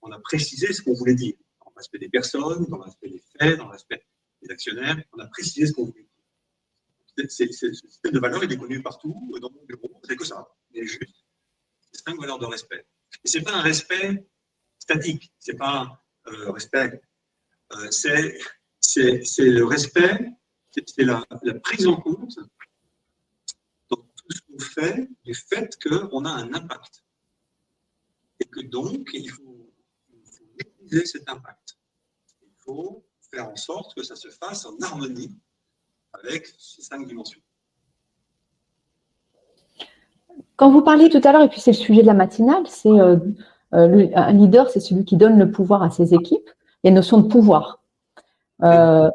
on a précisé ce qu'on voulait dire. Dans l'aspect des personnes, dans l'aspect des faits, dans l'aspect des actionnaires, on a précisé ce qu'on voulait dire. ce système de valeur, il est connu partout, dans mon bureau, c'est que ça. Il a juste cinq valeurs de respect. Et ce n'est pas un respect statique, ce n'est pas euh, respect. Euh, c'est le respect, c'est la, prise en compte dans tout ce qu'on fait du fait qu'on a un impact et que donc il faut, maîtriser cet impact. Il faut faire en sorte que ça se fasse en harmonie avec ces cinq dimensions. Quand vous parliez tout à l'heure, et puis c'est le sujet de la matinale, c'est euh, euh, un leader, c'est celui qui donne le pouvoir à ses équipes. Il y a une notion de pouvoir. Euh,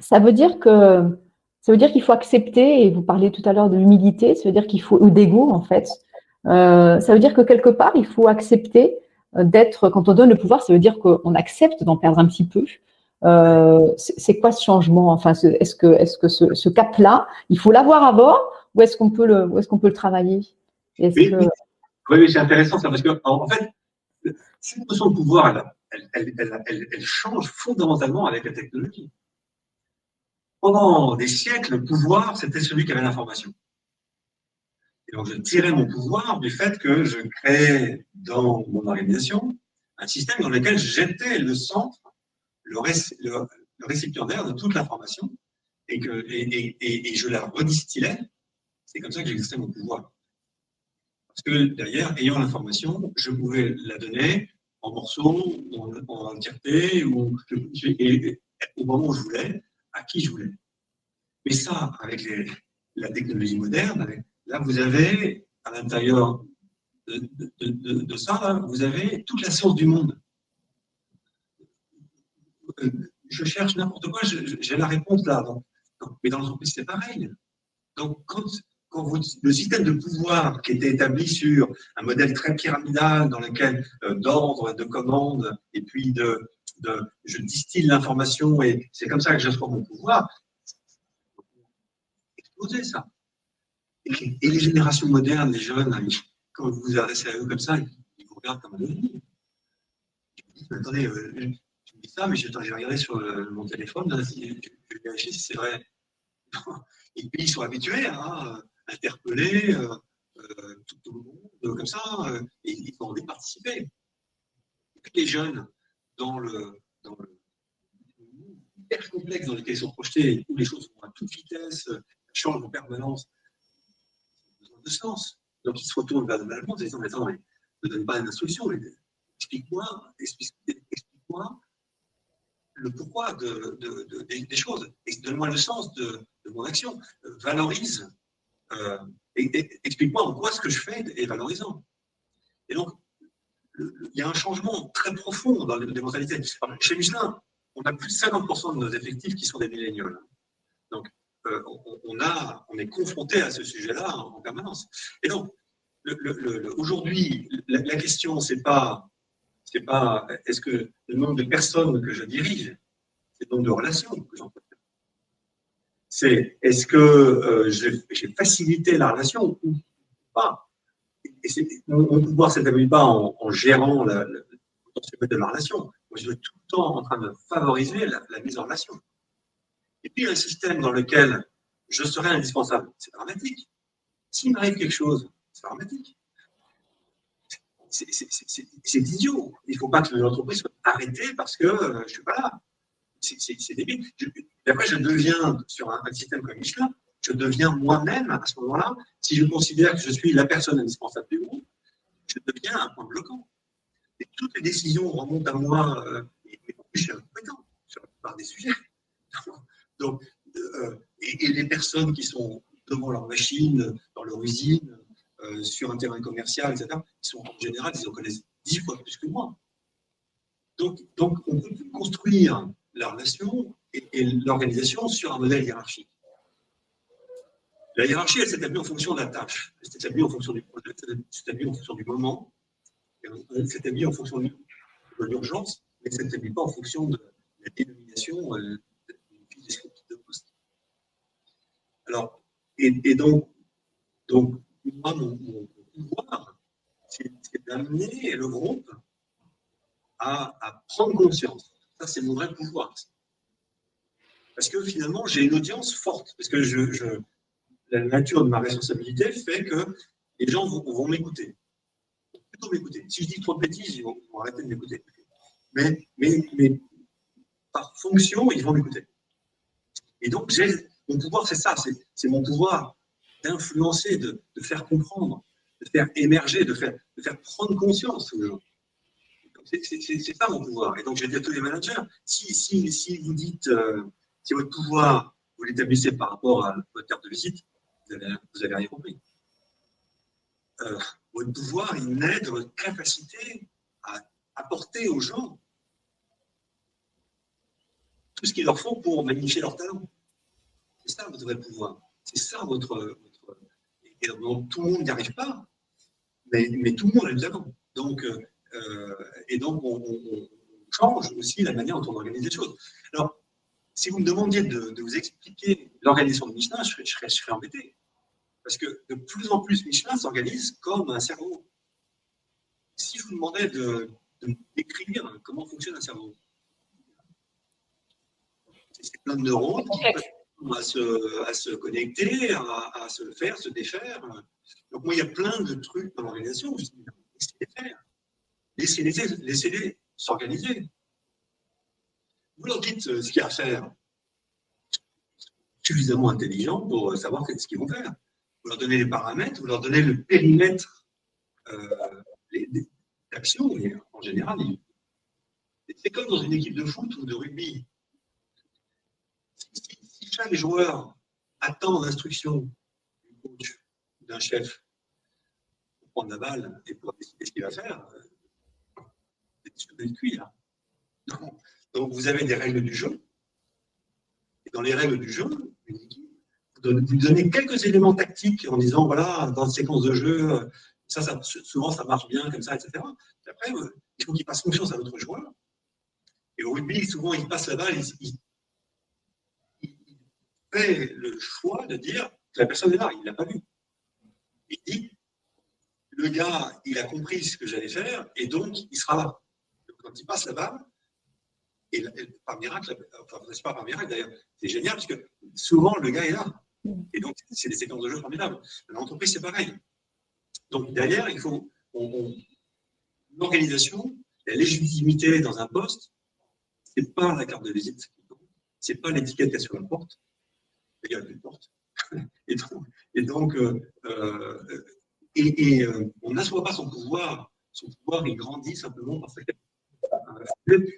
ça veut dire que ça veut dire qu'il faut accepter, et vous parliez tout à l'heure de l'humilité, ça veut dire qu'il faut, ou d'ego en fait, euh, ça veut dire que quelque part, il faut accepter d'être, quand on donne le pouvoir, ça veut dire qu'on accepte d'en perdre un petit peu, Euh, c'est quoi ce changement? Enfin, est-ce que, est -ce, que ce, ce cap-là, il faut l'avoir avant ou est-ce qu'on peut le, est-ce qu'on peut le travailler? Oui, oui. c'est intéressant ça parce que en fait, cette notion de pouvoir, elle, change fondamentalement avec la technologie. Pendant des siècles, le pouvoir, c'était celui qui avait l'information. Et donc, je tirais mon pouvoir du fait que je créais dans mon organisation un système dans lequel j'étais le centre, le, récipiendaire de toute l'information et, que, et, je la redistillais. C'est comme ça que j'exerçais mon pouvoir. Parce que derrière, ayant l'information, je pouvais la donner en morceaux, en, en entièreté, ou, au moment où je voulais, à qui je voulais. Mais ça, avec la technologie moderne, Là, vous avez, à l'intérieur de, ça, vous avez toute la science du monde. Euh, je cherche n'importe quoi, j'ai la réponse là. mais dans l'entreprise, c'est pareil. Donc, quand, le système de pouvoir qui était établi sur un modèle très pyramidal dans lequel euh, d'ordre, de commande, et puis de, je distille l'information et c'est comme ça que j'assois mon pouvoir, exploser ça. Et les générations modernes, les jeunes, quand vous vous adressez à eux comme ça, ils vous regardent comme un ennemi. attendez, euh, je me dis ça, mais j'ai regardé sur mon téléphone, là, je, vais vérifier si c'est vrai. Et puis ils sont habitués à interpeller euh, euh, tout, le monde comme ça, et ils vont en participer. les jeunes, dans le, dans hyper complexe dans lequel ils sont projetés, où les choses vont à toute vitesse, changent en permanence, sens. Donc, il se retourne vers le management en disant, attends, mais ne donne pas une instruction, explique-moi, explique-moi le pourquoi de, des choses. Donne-moi le sens de, mon action. Valorise. Euh, explique-moi en quoi ce que je fais est valorisant. Et donc, il y a un changement très profond dans les, mentalités. chez Michelin, on a plus de 50% de nos effectifs qui sont des milléniaux. Donc, euh, on, est confronté à ce sujet-là en, permanence. Et donc, aujourd'hui, la, question, c'est pas, c'est pas, est-ce que le nombre de personnes que je dirige, c'est le nombre de relations que j'entretiens. C'est, est-ce que euh, j'ai facilité la relation ou pas? Et mon, pouvoir ne s'établit pas en, gérant le potentiel de la relation. Moi, je suis tout le temps en train de favoriser la mise en relation. Et puis un système dans lequel je serais indispensable, c'est dramatique. S'il m'arrive quelque chose, c'est dramatique. C'est idiot. Il ne faut pas que l'entreprise soit arrêtée parce que euh, je ne suis pas là. C'est débile. et après, je deviens, sur un, système comme Michelin, je deviens moi-même à ce moment-là, si je considère que je suis la personne indispensable du groupe, je deviens un point bloquant. Et toutes les décisions remontent à moi, euh, et, plus, je suis incompétent sur la plupart des sujets. Donc, euh, et, les personnes qui sont devant leur machine, dans leur usine, euh, sur un terrain commercial, etc., ils sont en général, ils en connaissent dix fois plus que moi. Donc, donc on peut construire la relation et, l'organisation sur un modèle hiérarchique. La hiérarchie, elle s'établit en fonction de la tâche, elle s'établit en fonction du projet, elle s'établit en fonction du moment, elle s'établit en fonction de l'urgence, mais elle ne s'établit pas en fonction de la dénomination euh, de poste. Alors, et, donc, donc, moi, mon, pouvoir, c'est d'amener le groupe à, prendre conscience. Ça, c'est mon vrai pouvoir. Parce que finalement, j'ai une audience forte. Parce que je, la nature de ma responsabilité fait que les gens vont, m'écouter. Plutôt m'écouter. Si je dis trop de bêtises, ils vont, arrêter de m'écouter. Mais par fonction, ils vont m'écouter. Et donc, mon pouvoir, c'est ça, c'est mon pouvoir d'influencer, de, faire comprendre, de faire émerger, de faire, de faire prendre conscience aux gens. C'est ça mon pouvoir. Et donc, j'ai dit à tous les managers, si, si, si vous dites, euh, si votre pouvoir, vous l'établissez par rapport à votre carte de visite, vous n'avez rien compris. Euh, votre pouvoir, il naît de votre capacité à apporter aux gens tout ce qu'il leur faut pour magnifier leur talent. C'est ça votre vrai pouvoir. C'est ça votre. Donc, tout le monde n'y arrive pas, mais, mais, tout le monde a du talent. Donc, euh, et donc, on, change aussi la manière dont on organise les choses. Alors, si vous me demandiez de, vous expliquer l'organisation de Michelin, je serais, je, serais, embêté. Parce que de plus en plus, Michelin s'organise comme un cerveau. Si je vous demandais de, de décrire comment fonctionne un cerveau, c'est plein de neurones qui à se, à se connecter, à, se faire, se défaire. Donc, moi, il y a plein de trucs dans l'organisation. Laissez-les faire? Laissez-les laissez s'organiser. Vous leur dites euh, ce qu'il y a à faire. Suffisamment intelligent pour savoir ce qu'ils vont faire. Vous leur donnez les paramètres, vous leur donnez le périmètre euh, d'action, en général. C'est comme dans une équipe de foot ou de rugby chaque joueur attend l'instruction du coach, d'un chef, pour prendre la balle et pour décider ce qu'il va faire, Donc, vous avez des règles du jeu. Et dans les règles du jeu, vous donnez quelques éléments tactiques en disant voilà, dans une séquence de jeu, ça, souvent ça marche bien comme ça, etc. Et après, il faut qu'il passe confiance à l'autre joueur. Et au rugby, souvent, il passe la balle, il, fait le choix de dire que la personne est là, il ne l'a pas vu. Il dit, le gars, il a compris ce que j'allais faire, et donc il sera là. Quand il passe la balle, et, par miracle, enfin, c'est pas par miracle d'ailleurs, c'est génial parce que souvent le gars est là. Et donc, c'est des séquences de jeu formidables. L'entreprise, c'est pareil. Donc, derrière, il faut l'organisation, la légitimité dans un poste, c'est pas la carte de visite, c'est pas l'étiquette qui est sur la porte, il y a une porte. Et donc, et donc euh, euh, et, euh, on n'assoit pas son pouvoir. Son pouvoir, il grandit simplement par sa capacité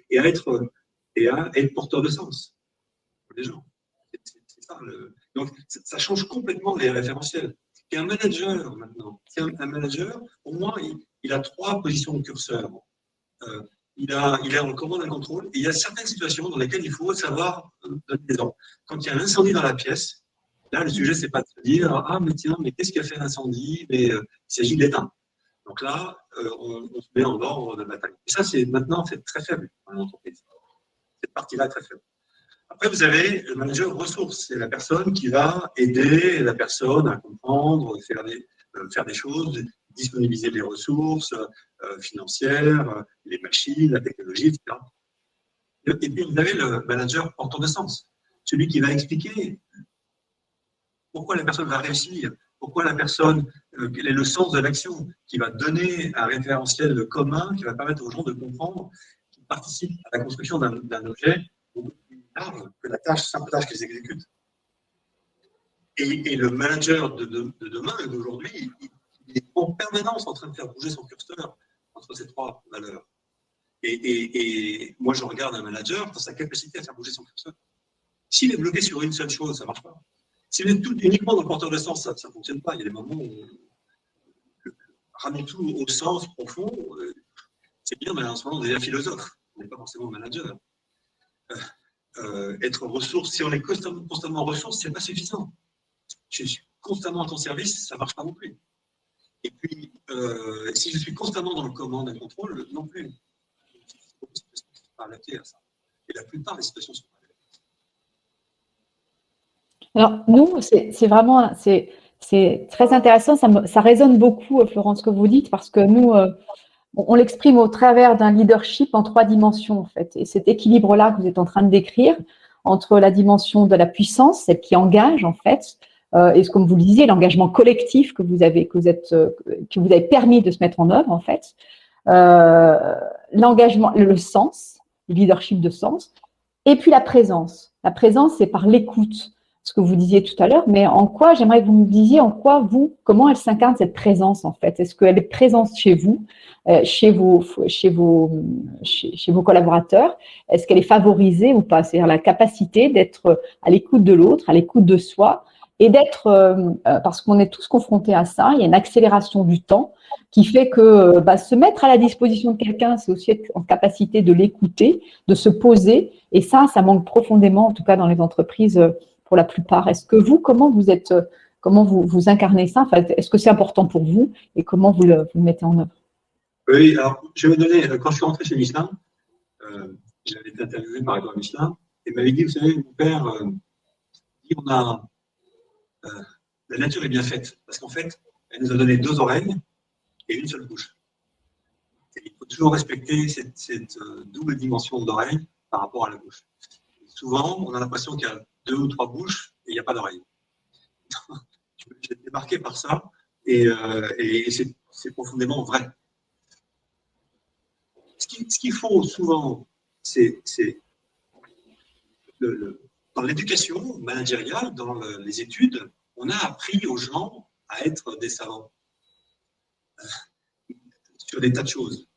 et à être, et à être porteur de sens pour les gens. C'est ça. Donc, ça change complètement les référentiels. Et un manager, maintenant, un, un, manager, au moins, il, a trois positions de curseur. il, a, il est en commande et contrôle. Il y a certaines situations dans lesquelles il faut savoir donner des ordres quand il y a un incendie dans la pièce, là, le sujet, c'est pas de se dire Ah, mais tiens, mais qu'est-ce qui a fait l'incendie? Mais euh, il s'agit d'éteindre. Donc là, euh, on, se met en ordre de bataille. Et ça, c'est maintenant, c'est très faible dans l'entreprise. Cette partie-là très faible. Après, vous avez le manager ressources. C'est la personne qui va aider la personne à comprendre, faire des, euh, choses, disponibiliser les ressources financières, les machines, la technologie, etc. Et puis, vous avez le manager portant de sens, celui qui va expliquer pourquoi la personne va réussir, pourquoi la personne, euh, quel est le sens de l'action, qui va donner un référentiel commun, qui va permettre aux gens de comprendre, qui participe à la construction d'un objet beaucoup plus large que la tâche, simple tâche qu'ils exécutent. Et, le manager de, demain et d'aujourd'hui, il, est en permanence en train de faire bouger son curseur entre ces trois valeurs. Et, moi, je regarde un manager dans sa capacité à faire bouger son curseur. S'il est bloqué sur une seule chose, ça ne marche pas. S'il est tout uniquement dans le porteur de sens, ça ne fonctionne pas. Il y a des moments où ramener tout au sens profond, euh, c'est bien, mais en ce moment, on est un philosophe. On n'est pas forcément manager. Euh, euh, être ressource, si on est constamment, constamment ressource, ce n'est pas suffisant. Je suis constamment à ton service, ça ne marche pas non plus. Et puis, si je suis constamment dans le commande et le contrôle, non plus à ça. Et la plupart des situations sont alors, nous, c'est vraiment, c'est très intéressant, ça, résonne beaucoup, Florence, ce que vous dites, parce que nous, euh, on, l'exprime au travers d'un leadership en trois dimensions, en fait. Et cet équilibre-là que vous êtes en train de décrire, entre la dimension de la puissance, celle qui engage, en fait, euh, et comme vous le disiez, l'engagement collectif que vous avez, que vous êtes, euh, que vous avez permis de se mettre en œuvre, en fait, l'engagement, le sens, leadership de sens. Et puis la présence. La présence, c'est par l'écoute, ce que vous disiez tout à l'heure, mais en quoi, j'aimerais que vous me disiez en quoi vous, comment elle s'incarne cette présence en fait? Est-ce qu'elle est présente chez vous, euh, chez, vos, chez, vos, chez, vos collaborateurs? Est-ce qu'elle est favorisée ou pas? C'est-à-dire la capacité d'être à l'écoute de l'autre, à l'écoute de soi et d'être, euh, euh, parce qu'on est tous confrontés à ça, il y a une accélération du temps qui fait que bah, se mettre à la disposition de quelqu'un, c'est aussi être en capacité de l'écouter, de se poser. Et ça, ça manque profondément, en tout cas dans les entreprises pour la plupart. Est-ce que vous, comment vous êtes, euh, comment vous, vous incarnez ça? Est-ce que c'est important pour vous et comment vous le, mettez en œuvre? Oui, alors je vais vous donner, quand je suis rentré chez Michelin, euh, j'avais été interviewé par Edouard Michelin, et m'avait dit, vous savez, mon père, euh, on a, euh, la nature est bien faite, parce qu'en fait, elle nous a donné deux oreilles et une seule bouche. Il faut toujours respecter cette double dimension d'oreille par rapport à la bouche. souvent, on a l'impression qu'il y a deux ou trois bouches et il n'y a pas d'oreille. J'ai été marqué par ça et, et c'est profondément vrai. Ce qu'il faut souvent, c'est dans l'éducation managériale, dans les études, on a appris aux gens à être des savants euh, sur des tas de choses,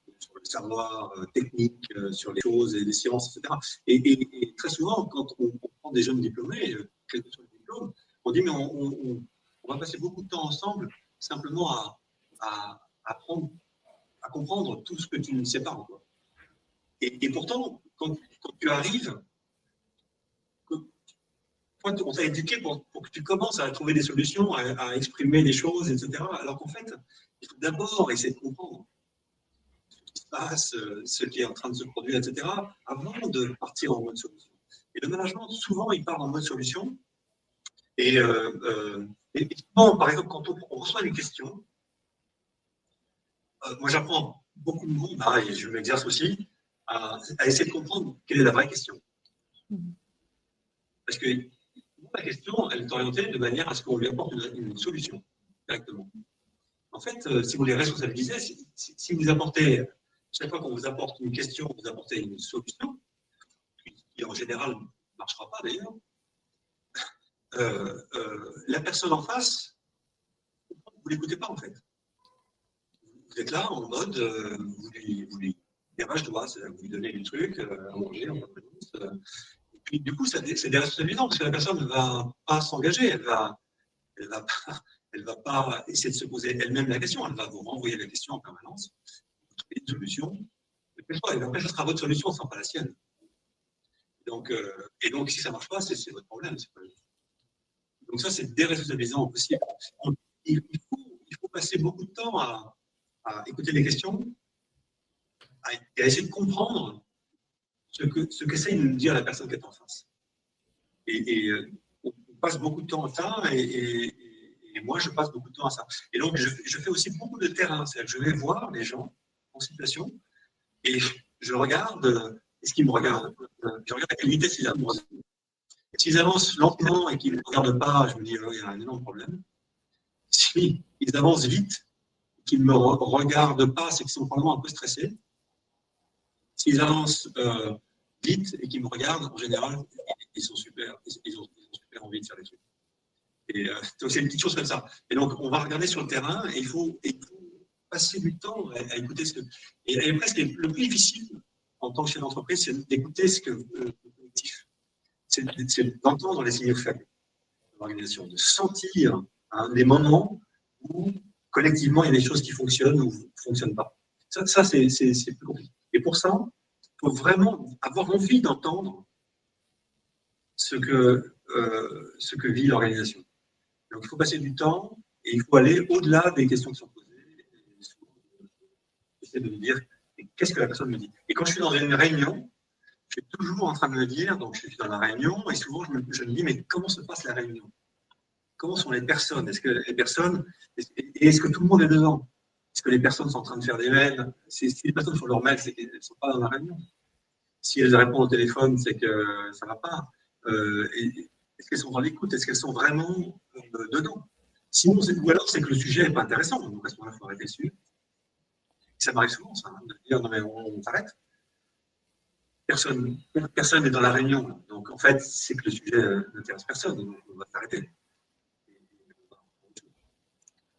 savoir euh, technique, euh, sur les choses et les sciences, etc. Et, très souvent, quand on, prend des jeunes diplômés, quel que soit le diplôme, on dit mais on, va passer beaucoup de temps ensemble simplement à, à apprendre à comprendre tout ce que tu ne sais pas encore. Et, pourtant, quand, tu arrives, on t'a éduqué pour, que tu commences à trouver des solutions, à, exprimer des choses, etc. Alors qu'en fait, il faut d'abord essayer de comprendre se passe, ce qui est en train de se produire, etc., avant de partir en mode solution. Et le management, souvent, il part en mode solution. Et, euh, euh, par exemple, quand on, reçoit une question, euh, moi j'apprends beaucoup de monde, pareil, je m'exerce aussi, à, essayer de comprendre quelle est la vraie question. Parce que la question, elle est orientée de manière à ce qu'on lui apporte une, solution directement. En fait, euh, si vous les responsabilisez, si, vous apportez, chaque fois qu'on vous apporte une question, vous apportez une solution, qui en général ne marchera pas d'ailleurs, euh, la personne en face, vous ne l'écoutez pas en fait. Vous êtes là en mode, euh, vous, lui, vous lui vous lui donnez du truc euh, à manger, en euh, et puis du coup, c'est des, responsabilités parce que la personne ne va pas s'engager, elle va, va pas essayer de se poser elle-même la question, elle va vous renvoyer la question en permanence, vous trouvez une solution, et après, ce sera votre solution, ce ne sera pas la sienne. Donc, et donc, si ça ne marche pas, c'est votre problème. Donc ça, c'est déresponsabilisant possible. Il faut, il faut passer beaucoup de temps à, à écouter les questions et à essayer de comprendre ce que ce qu'essaye de nous dire la personne qui est en face. Et, euh, on passe beaucoup de temps à ça, et, moi, je passe beaucoup de temps à ça. Et donc, je, fais aussi beaucoup de terrain. C'est-à-dire que je vais voir les gens situation, et je regarde, est-ce qu'ils me regardent Je regarde à quelle vitesse ils avancent. S'ils avancent lentement et qu'ils ne regardent pas, je me dis, oh, il y a un énorme problème. Si ils avancent vite qu'ils ne me regardent pas, c'est qu'ils sont probablement un peu stressés. S'ils avancent euh, vite et qu'ils me regardent, en général, ils sont super, ils ont, super envie de faire des trucs. Et euh, c'est une petite chose comme ça. Et donc, on va regarder sur le terrain et il faut, passer du temps à, écouter ce que. Et, presque le plus difficile en tant que chef d'entreprise, c'est d'écouter ce que euh, le collectif. C'est d'entendre les signaux faibles de l'organisation, de sentir hein, les moments où collectivement, il y a des choses qui fonctionnent ou ne fonctionnent pas. Ça, ça c'est plus compliqué. Et pour ça, il faut vraiment avoir envie d'entendre ce que, euh, ce que vit l'organisation. Donc, il faut passer du temps et il faut aller au-delà des questions qui sont de me dire qu'est-ce que la personne me dit? Et quand je suis dans une réunion, je suis toujours en train de me dire, donc je suis dans la réunion, et souvent je me, je me dis, mais comment se passe la réunion? Comment sont les personnes? Est-ce que les personnes, est-ce que tout le monde est dedans? Est-ce que les personnes sont en train de faire des mails? Si les personnes font leurs mails, c'est qu'elles ne sont pas dans la réunion. Si elles répondent au téléphone, c'est que ça ne va pas. Euh, est-ce qu'elles sont dans l'écoute? Est-ce qu'elles sont vraiment euh, dedans? Sinon, ou alors c'est que le sujet n'est pas intéressant. Donc à ce moment-là, il faut arrêter dessus. Ça m'arrive souvent, ça, de dire non mais on, s'arrête. Personne n'est dans la réunion. Donc en fait, c'est que le sujet euh, n'intéresse personne. Donc on va s'arrêter.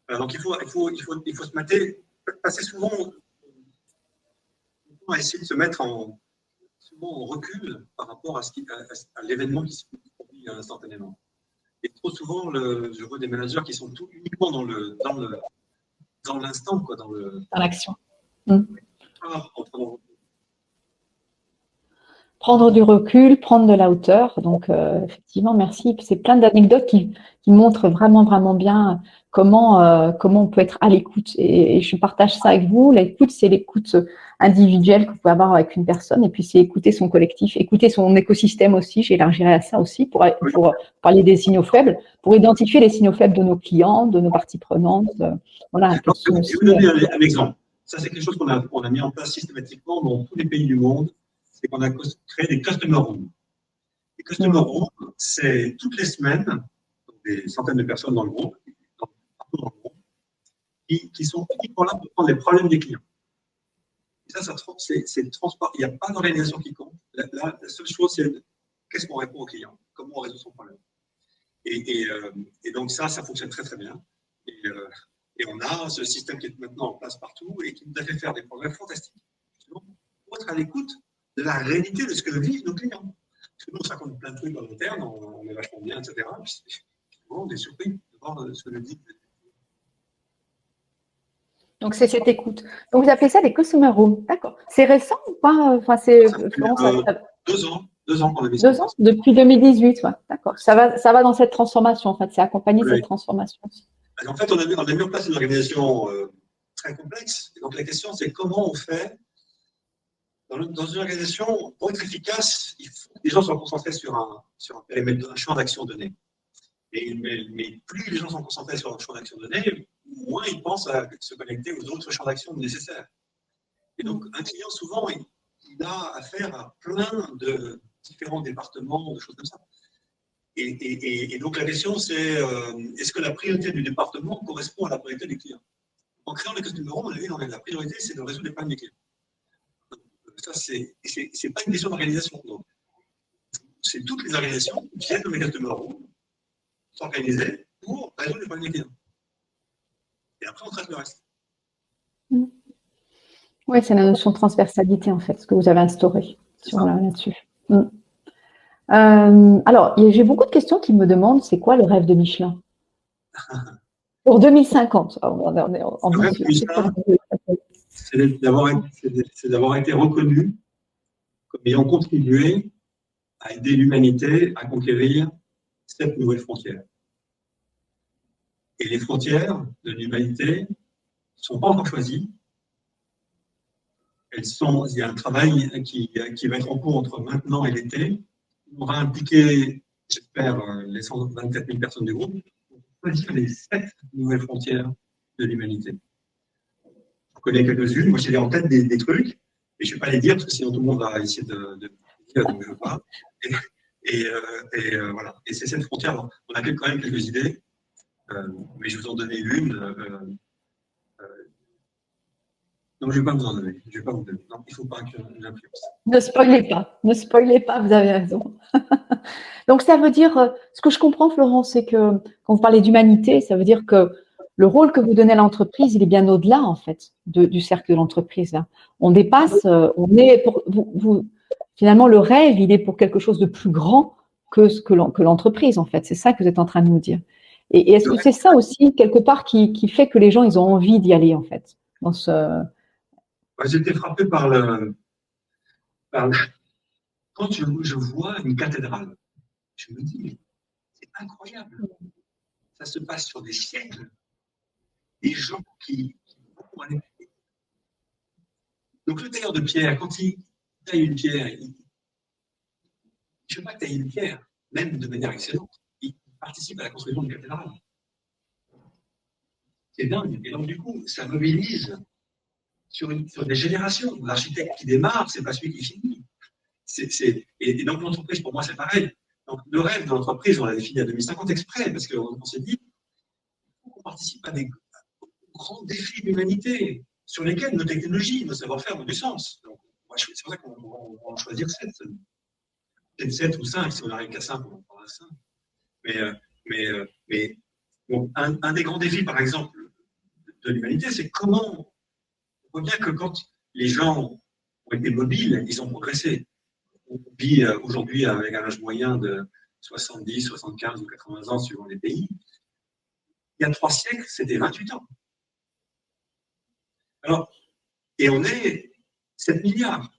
Donc il faut, il, faut, il, faut, il faut se mater, passer souvent à essayer de se mettre en recul par rapport à, ce qui, à, l'événement qui se produit instantanément. Et trop souvent, le, je vois des managers qui sont tout uniquement dans le dans le dans l'instant, quoi, dans le dans l'action. Mmh. prendre du recul, prendre de la hauteur. Donc, euh, effectivement, merci. C'est plein d'anecdotes qui, qui, montrent vraiment, vraiment bien comment, euh, comment on peut être à l'écoute. Et, je partage ça avec vous. L'écoute, c'est l'écoute individuelle que vous pouvez avoir avec une personne. Et puis, c'est écouter son collectif, écouter son écosystème aussi. J'élargirai à ça aussi pour, pour parler des signaux faibles, pour identifier les signaux faibles de nos clients, de nos parties prenantes. voilà. Vais vous donner un, exemple. Ça, c'est quelque chose qu'on a, mis en place systématiquement dans tous les pays du monde c'est qu'on a créé des customer rooms. Les customer rooms, c'est toutes les semaines, des centaines de personnes dans le groupe, partout dans le groupe, qui, sont uniquement là pour prendre les problèmes des clients. Et ça, ça c'est transport. Il n'y a pas d'organisation qui compte. La, seule chose, c'est qu'est-ce qu'on répond au client, comment on résout son problème? Et, euh, donc ça, ça fonctionne très très bien. Euh, et, on a ce système qui est maintenant en place partout et qui nous a fait faire des progrès fantastiques. Pour être à l'écoute de la réalité de ce que vivent nos clients. Parce que nous, on raconte plein de trucs dans l'interne, on, on est vachement bien, etc. Puis, on est surpris de voir ce que le dit. Donc, c'est cette écoute. Donc, vous appelez ça des customer rooms. D'accord. C'est récent ou pas enfin, c'est, euh, Deux ans. Deux ans qu'on Deux ans? Depuis 2018, ouais. D'accord. Ça va, ça va dans cette transformation, en fait. C'est accompagné de cette transformation. En fait, on a, mis, en place une organisation euh, très complexe. Et donc, la question, c'est comment on fait dans, une organisation, pour être efficace, il faut que les gens soient concentrés sur un, sur un champ d'action donné. mais, plus les gens sont concentrés sur un champ d'action donné, moins ils pensent à se connecter aux autres champs d'action nécessaires. Et donc, un client, souvent, il, a affaire à plein de différents départements, de choses comme ça. Et, donc, la question, c'est euh, est-ce que la priorité du département correspond à la priorité du client En créant les customer on a vu, la priorité, c'est de résoudre les problèmes des clients ça, c'est pas une question d'organisation. C'est toutes les organisations qui viennent au Customer Room s'organiser pour résoudre les problèmes des clients. Et après, on traite le reste. Oui, c'est la notion de transversalité, en fait, ce que vous avez instauré là-dessus. Mm. Euh, alors, j'ai beaucoup de questions qui me demandent c'est quoi le rêve de Michelin? Pour 2050. le rêve de Michelin, c'est d'avoir été reconnu comme ayant contribué à aider l'humanité à conquérir cette nouvelle frontière. Et les frontières de l'humanité ne sont pas encore choisies. Elles sont, il y a un travail qui, qui va être en cours entre maintenant et l'été. On va impliquer, j'espère, les 124 000 personnes du groupe pour choisir les sept nouvelles frontières de l'humanité connais quelques-unes. Moi, j'ai en tête des, trucs, et je ne vais pas les dire parce que sinon tout le monde va essayer de, de dire, donc je veux pas. Et, euh, euh, voilà. Et c'est cette frontière. On a quand même quelques idées, euh, mais je vais vous en donner une. Non, je ne vais pas vous en donner. Je vais pas vous donner. Non, il ne faut pas que j'influence. Ne spoilez pas. Ne spoilez pas, vous avez raison. donc, ça veut dire, ce que je comprends, Florence, c'est que quand vous parlez d'humanité, ça veut dire que le rôle que vous donnez à l'entreprise, il est bien au-delà, en fait, du cercle de l'entreprise. On dépasse, euh, on est pour, vous, finalement, le rêve, il est pour quelque chose de plus grand que ce que l'entreprise, en fait. C'est ça que vous êtes en train de nous dire. Et, est-ce que c'est ça aussi, quelque part, qui, fait que les gens, ils ont envie d'y aller, en fait dans ce... J'étais frappé par le, Quand je, je vois une cathédrale, je me dis, c'est incroyable. Ça se passe sur des siècles des gens qui, Donc le tailleur de pierre, quand il taille une pierre, il ne fait pas tailler une pierre, même de manière excellente. Il participe à la construction d'une cathédrale. C'est dingue. Et donc, du coup, ça mobilise sur, des générations. L'architecte qui démarre, c'est pas celui qui finit. et, donc, l'entreprise, pour moi, c'est pareil. Donc, le rêve de l'entreprise, on l'a défini à 2050 exprès, parce qu'on s'est dit, qu'on participe à des, grands défis de l'humanité sur lesquels nos technologies, nos savoir-faire ont du sens. C'est pour ça qu'on va en choisir 7. Peut-être 7 ou 5, si on n'arrive qu'à 5, on en prendra 5. Mais, euh, mais, euh, un, des grands défis, par exemple, de l'humanité, c'est comment on voit bien que quand les gens ont été mobiles, ils ont progressé. On vit euh, aujourd'hui avec un âge moyen de 70, 75 ou 80 ans suivant les pays. Il y a trois siècles, c'était 28 ans. Alors, et on est 7 milliards.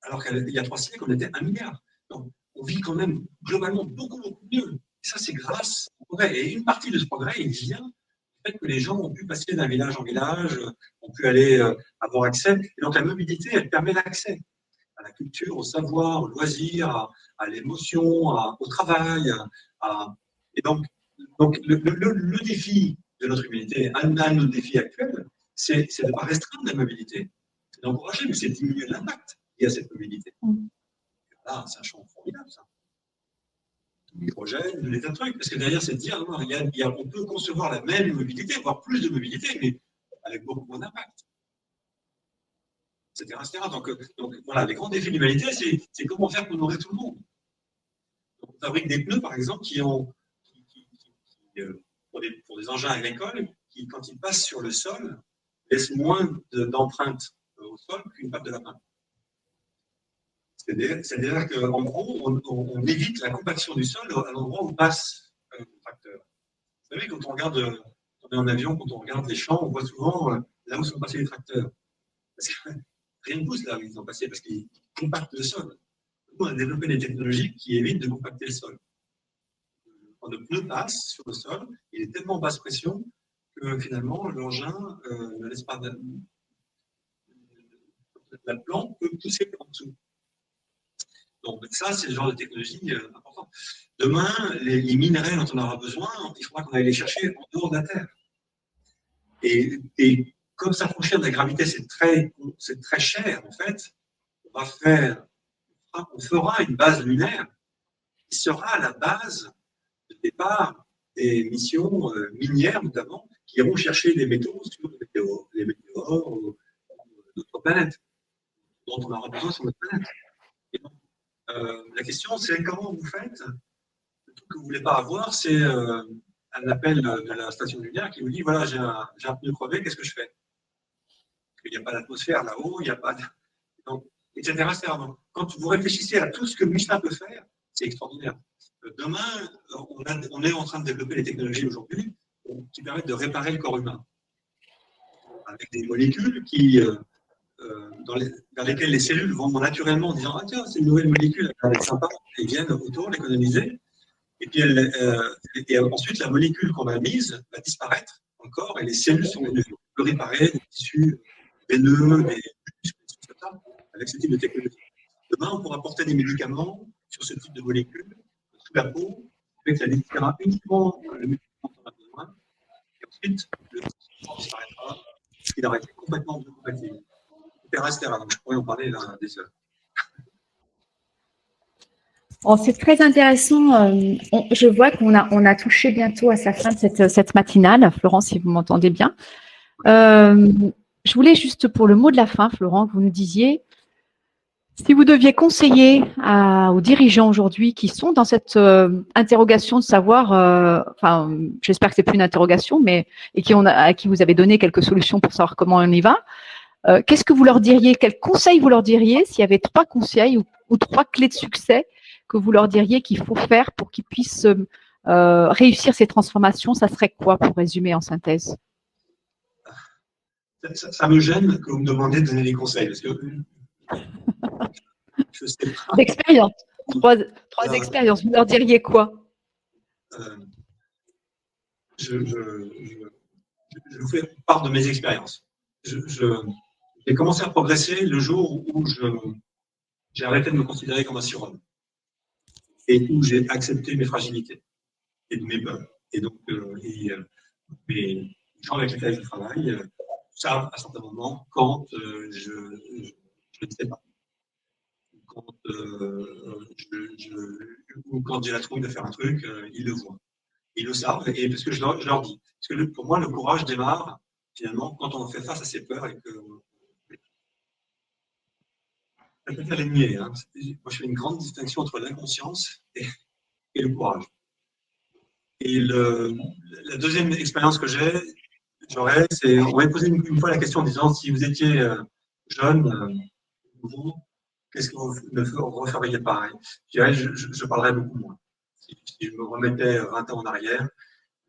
alors qu'il y a trois siècles, on était un milliard. Donc, on vit quand même globalement beaucoup, beaucoup mieux. Et ça, c'est grâce au progrès. Et une partie de ce progrès, il vient fait que les gens ont pu passer d'un village en village, ont pu aller euh, avoir accès. Et donc, la mobilité, elle permet l'accès à la culture, au savoir, au loisir, à, l'émotion, au travail. Et donc, donc le, défi de notre humanité, un, de nos défis actuels, c'est de ne pas restreindre la mobilité. C'est d'encourager, mais c'est diminuer l'impact lié à cette mobilité. Mm. Là, c'est un champ formidable, ça. L'hydrogène, de trucs. Parce que derrière, c'est de dire, non, on peut concevoir la même mobilité, voire plus de mobilité, mais avec beaucoup moins d'impact. Etc., etc. Donc, euh, voilà, les grands défis de l'humanité, c'est comment faire pour nourrir tout le monde. On fabrique des pneus, par exemple, qui ont, euh, pour, des, pour, des, engins agricoles, qui, quand ils passent sur le sol, laissent moins d'empreintes au sol qu'une patte de lapin. C'est-à-dire qu'en gros, on, évite la compaction du sol à l'endroit où passe le tracteur. Vous savez, quand on regarde, on est en avion, quand on regarde les champs, on voit souvent euh, là où sont passés les tracteurs. Parce que rien ne pousse là où ils sont passés, parce qu'ils compactent le sol. Nous, on a développé des technologies qui évitent de compacter le sol. Quand le pneu passe sur le sol, il est tellement basse pression que finalement, l'engin euh, ne laisse pas. La plante peut pousser en dessous. Donc ça, c'est le genre de technologie euh, important. Demain, les, minerais dont on aura besoin, il faudra qu'on aille les chercher en dehors de la Terre. Et, comme ça fonctionne, la gravité, c'est très, très cher, en fait, on va faire, on fera une base lunaire qui sera la base de départ des missions euh, minières, notamment, qui iront chercher des métaux sur les météores, ou d'autres planètes, dont on aura besoin sur notre planète. Euh, la question, c'est comment vous faites? Le truc que vous ne voulez pas avoir, c'est euh, un appel de la station lunaire qui vous dit voilà, j'ai un, un, pneu crevé, qu'est-ce que je fais? Il n'y a pas d'atmosphère là-haut, il n'y a pas. Donc, etc. quand vous réfléchissez à tout ce que Michelin peut faire, c'est extraordinaire. Euh, demain, on, est en train de développer les technologies aujourd'hui qui permettent de réparer le corps humain avec des molécules qui, dans, vers lesquelles les cellules vont naturellement en disant Ah, tiens, c'est une nouvelle molécule, elle est sympa, et viennent autour l'économiser. Et puis euh, ensuite, la molécule qu'on a mise va disparaître encore, et les cellules sont réparer des tissus veineux, des muscles, avec ce type de technologie. Demain, on pourra porter des médicaments sur ce type de molécules sous la peau, avec la disparaîtra uniquement le médicament dont on a besoin, et ensuite, le disparaîtra, il aura été complètement Oh, c'est très intéressant. Euh, je vois qu'on a, on a touché bientôt à sa fin de cette, cette matinale. Florent, si vous m'entendez bien. Euh, je voulais juste pour le mot de la fin, Florent, que vous nous disiez, si vous deviez conseiller aux dirigeants aujourd'hui qui sont dans cette euh, interrogation de savoir, enfin, j'espère que c'est plus une interrogation, mais et qui ont, à qui vous avez donné quelques solutions pour savoir comment on y va, euh, qu'est-ce que vous leur diriez? Quels conseils vous leur diriez s'il y avait trois conseils ou, trois clés de succès que vous leur diriez qu'il faut faire pour qu'ils puissent euh, réussir ces transformations? Ça serait quoi pour résumer en synthèse? Ça, me gêne que vous me demandiez de donner des conseils parce que je sais pas. D'expérience. Trois, trois expériences. Vous leur diriez quoi? Euh, je, je, vous fais part de mes expériences. je, j'ai commencé à progresser le jour où j'ai arrêté de me considérer comme un surhomme et où j'ai accepté mes fragilités et mes peurs. Et donc, euh, euh, les gens avec lesquels je travaille euh, savent à certains moments quand je, ne sais pas. Ou quand j'ai la trouille de faire un truc, ils le voient. Ils le savent. Et parce que je leur, je leur dis. Parce que pour moi, le courage démarre finalement quand on fait face à ses peurs et que ça peut les Hein. Moi, je fais une grande distinction entre l'inconscience et, le courage. Et la deuxième expérience que j'ai, j'aurais, c'est, on m'avait posé une, fois la question en disant si vous étiez euh, jeune, euh, nouveau, qu'est-ce que vous ne referiez pareil je, dirais, je, parlerais beaucoup moins. Si, je me remettais 20 ans en arrière,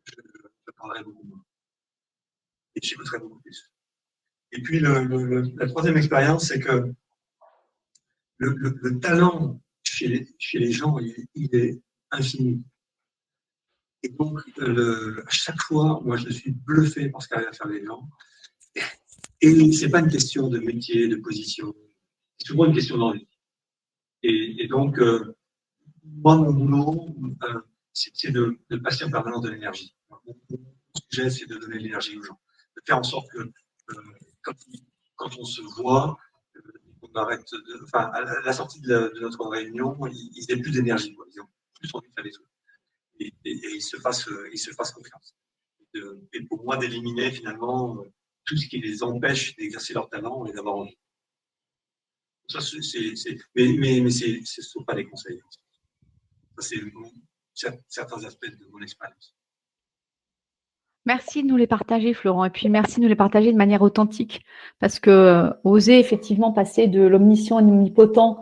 je, parlerais beaucoup moins. Et j'écouterais beaucoup plus. Et puis, la troisième expérience, c'est que le, talent chez les, gens, il, est infini. Et donc, à chaque fois, moi, je suis bluffé par ce qu'arrivent à faire les gens. Et ce n'est pas une question de métier, de position. C'est souvent une question d'envie. Et, donc, euh, moi, mon boulot, euh, c'est de, de, passer en permanence de l'énergie. Mon sujet, c'est de donner l'énergie aux gens. De faire en sorte que euh, quand, on se voit, arrête enfin, à la sortie de, notre réunion, ils, ils aient plus d'énergie, ils ont plus envie de faire des trucs. Et, ils, se fassent, ils se fassent confiance. et pour moi, d'éliminer finalement tout ce qui les empêche d'exercer leur talent et d'avoir envie. Ça, mais, mais, mais ce ne sont pas des conseils. Ça, c'est certains aspects de mon expérience. Merci de nous les partager, Florent. Et puis merci de nous les partager de manière authentique. Parce que euh, oser effectivement passer de l'omniscient à l'omnipotent,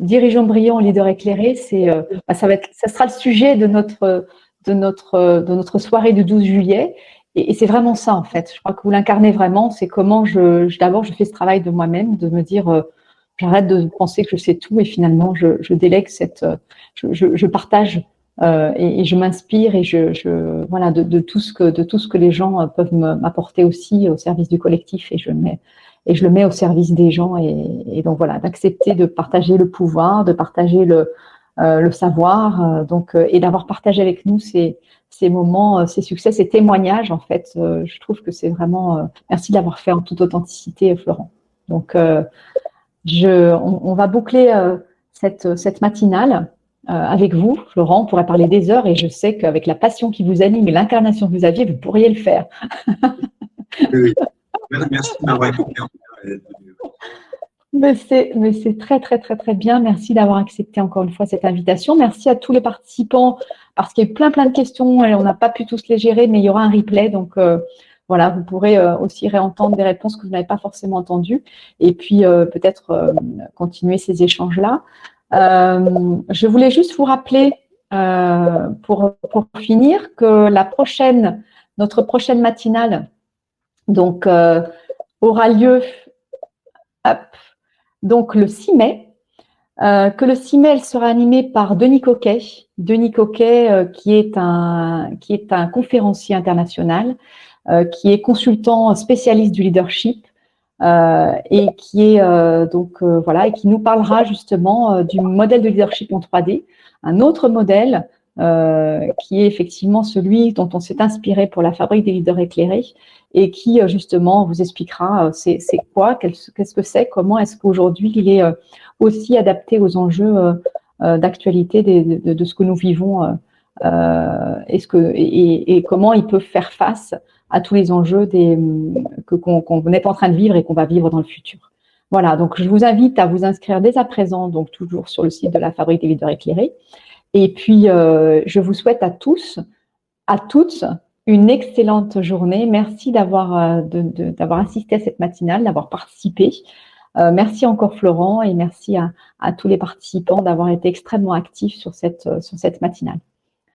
dirigeant brillant, leader éclairé, c'est, euh, bah, ça, va être, ça sera le sujet de notre, de, notre, de notre soirée du 12 juillet. Et, c'est vraiment ça, en fait. Je crois que vous l'incarnez vraiment. C'est comment je, d'abord, je fais ce travail de moi-même, de me dire, euh, j'arrête de penser que je sais tout et finalement, je, je délègue cette, je, je partage euh, et, et, je m'inspire et je, je voilà de, de, tout ce que de tout ce que les gens euh, peuvent m'apporter aussi au service du collectif et je mets et je le mets au service des gens et, et donc voilà d'accepter de partager le pouvoir, de partager le euh, le savoir euh, donc et d'avoir partagé avec nous ces ces moments, ces succès, ces témoignages en fait. je trouve que c'est vraiment merci d'avoir fait en toute authenticité, Florent. Donc je on, on va boucler cette cette matinale. Euh, avec vous, Florent. On pourrait parler des heures et je sais qu'avec la passion qui vous anime et l'incarnation que vous aviez, vous pourriez le faire. oui. Merci de m'avoir mais c'est très, très, très, très bien. Merci d'avoir accepté encore une fois cette invitation. Merci à tous les participants parce qu'il y a eu plein, plein de questions et on n'a pas pu tous les gérer, mais il y aura un replay. Donc, euh, voilà, vous pourrez euh, aussi réentendre des réponses que vous n'avez pas forcément entendues et puis peut-être continuer ces échanges-là. Euh, je voulais juste vous rappeler, euh, pour, pour, finir, que la prochaine, notre prochaine matinale, donc, euh, aura lieu donc le 6 mai. Euh, que le 6 mai, sera animée par Denis Coquet. Denis Coquet, euh, qui, est un, qui est un conférencier international, euh, qui est consultant spécialiste du leadership, euh, et qui est euh, donc euh, voilà et qui nous parlera justement du modèle de leadership en 3D, un autre modèle qui est effectivement celui dont on s'est inspiré pour la fabrique des leaders éclairés et qui justement vous expliquera c'est quoi, qu'est-ce que c'est, comment est-ce qu'aujourd'hui il est aussi adapté aux enjeux d'actualité de, de, ce que nous vivons et, ce que, et, et, comment il peut faire face à tous les enjeux que, qu'on, est en train de vivre et qu'on va vivre dans le futur. Voilà, donc je vous invite à vous inscrire dès à présent, donc toujours sur le site de la Fabrique des leaders éclairés. Et puis, euh, je vous souhaite à tous, à toutes, une excellente journée. Merci d'avoir, euh, assisté à cette matinale, d'avoir participé. Euh, merci encore Florent et merci à, à tous les participants d'avoir été extrêmement actifs sur cette, sur cette matinale.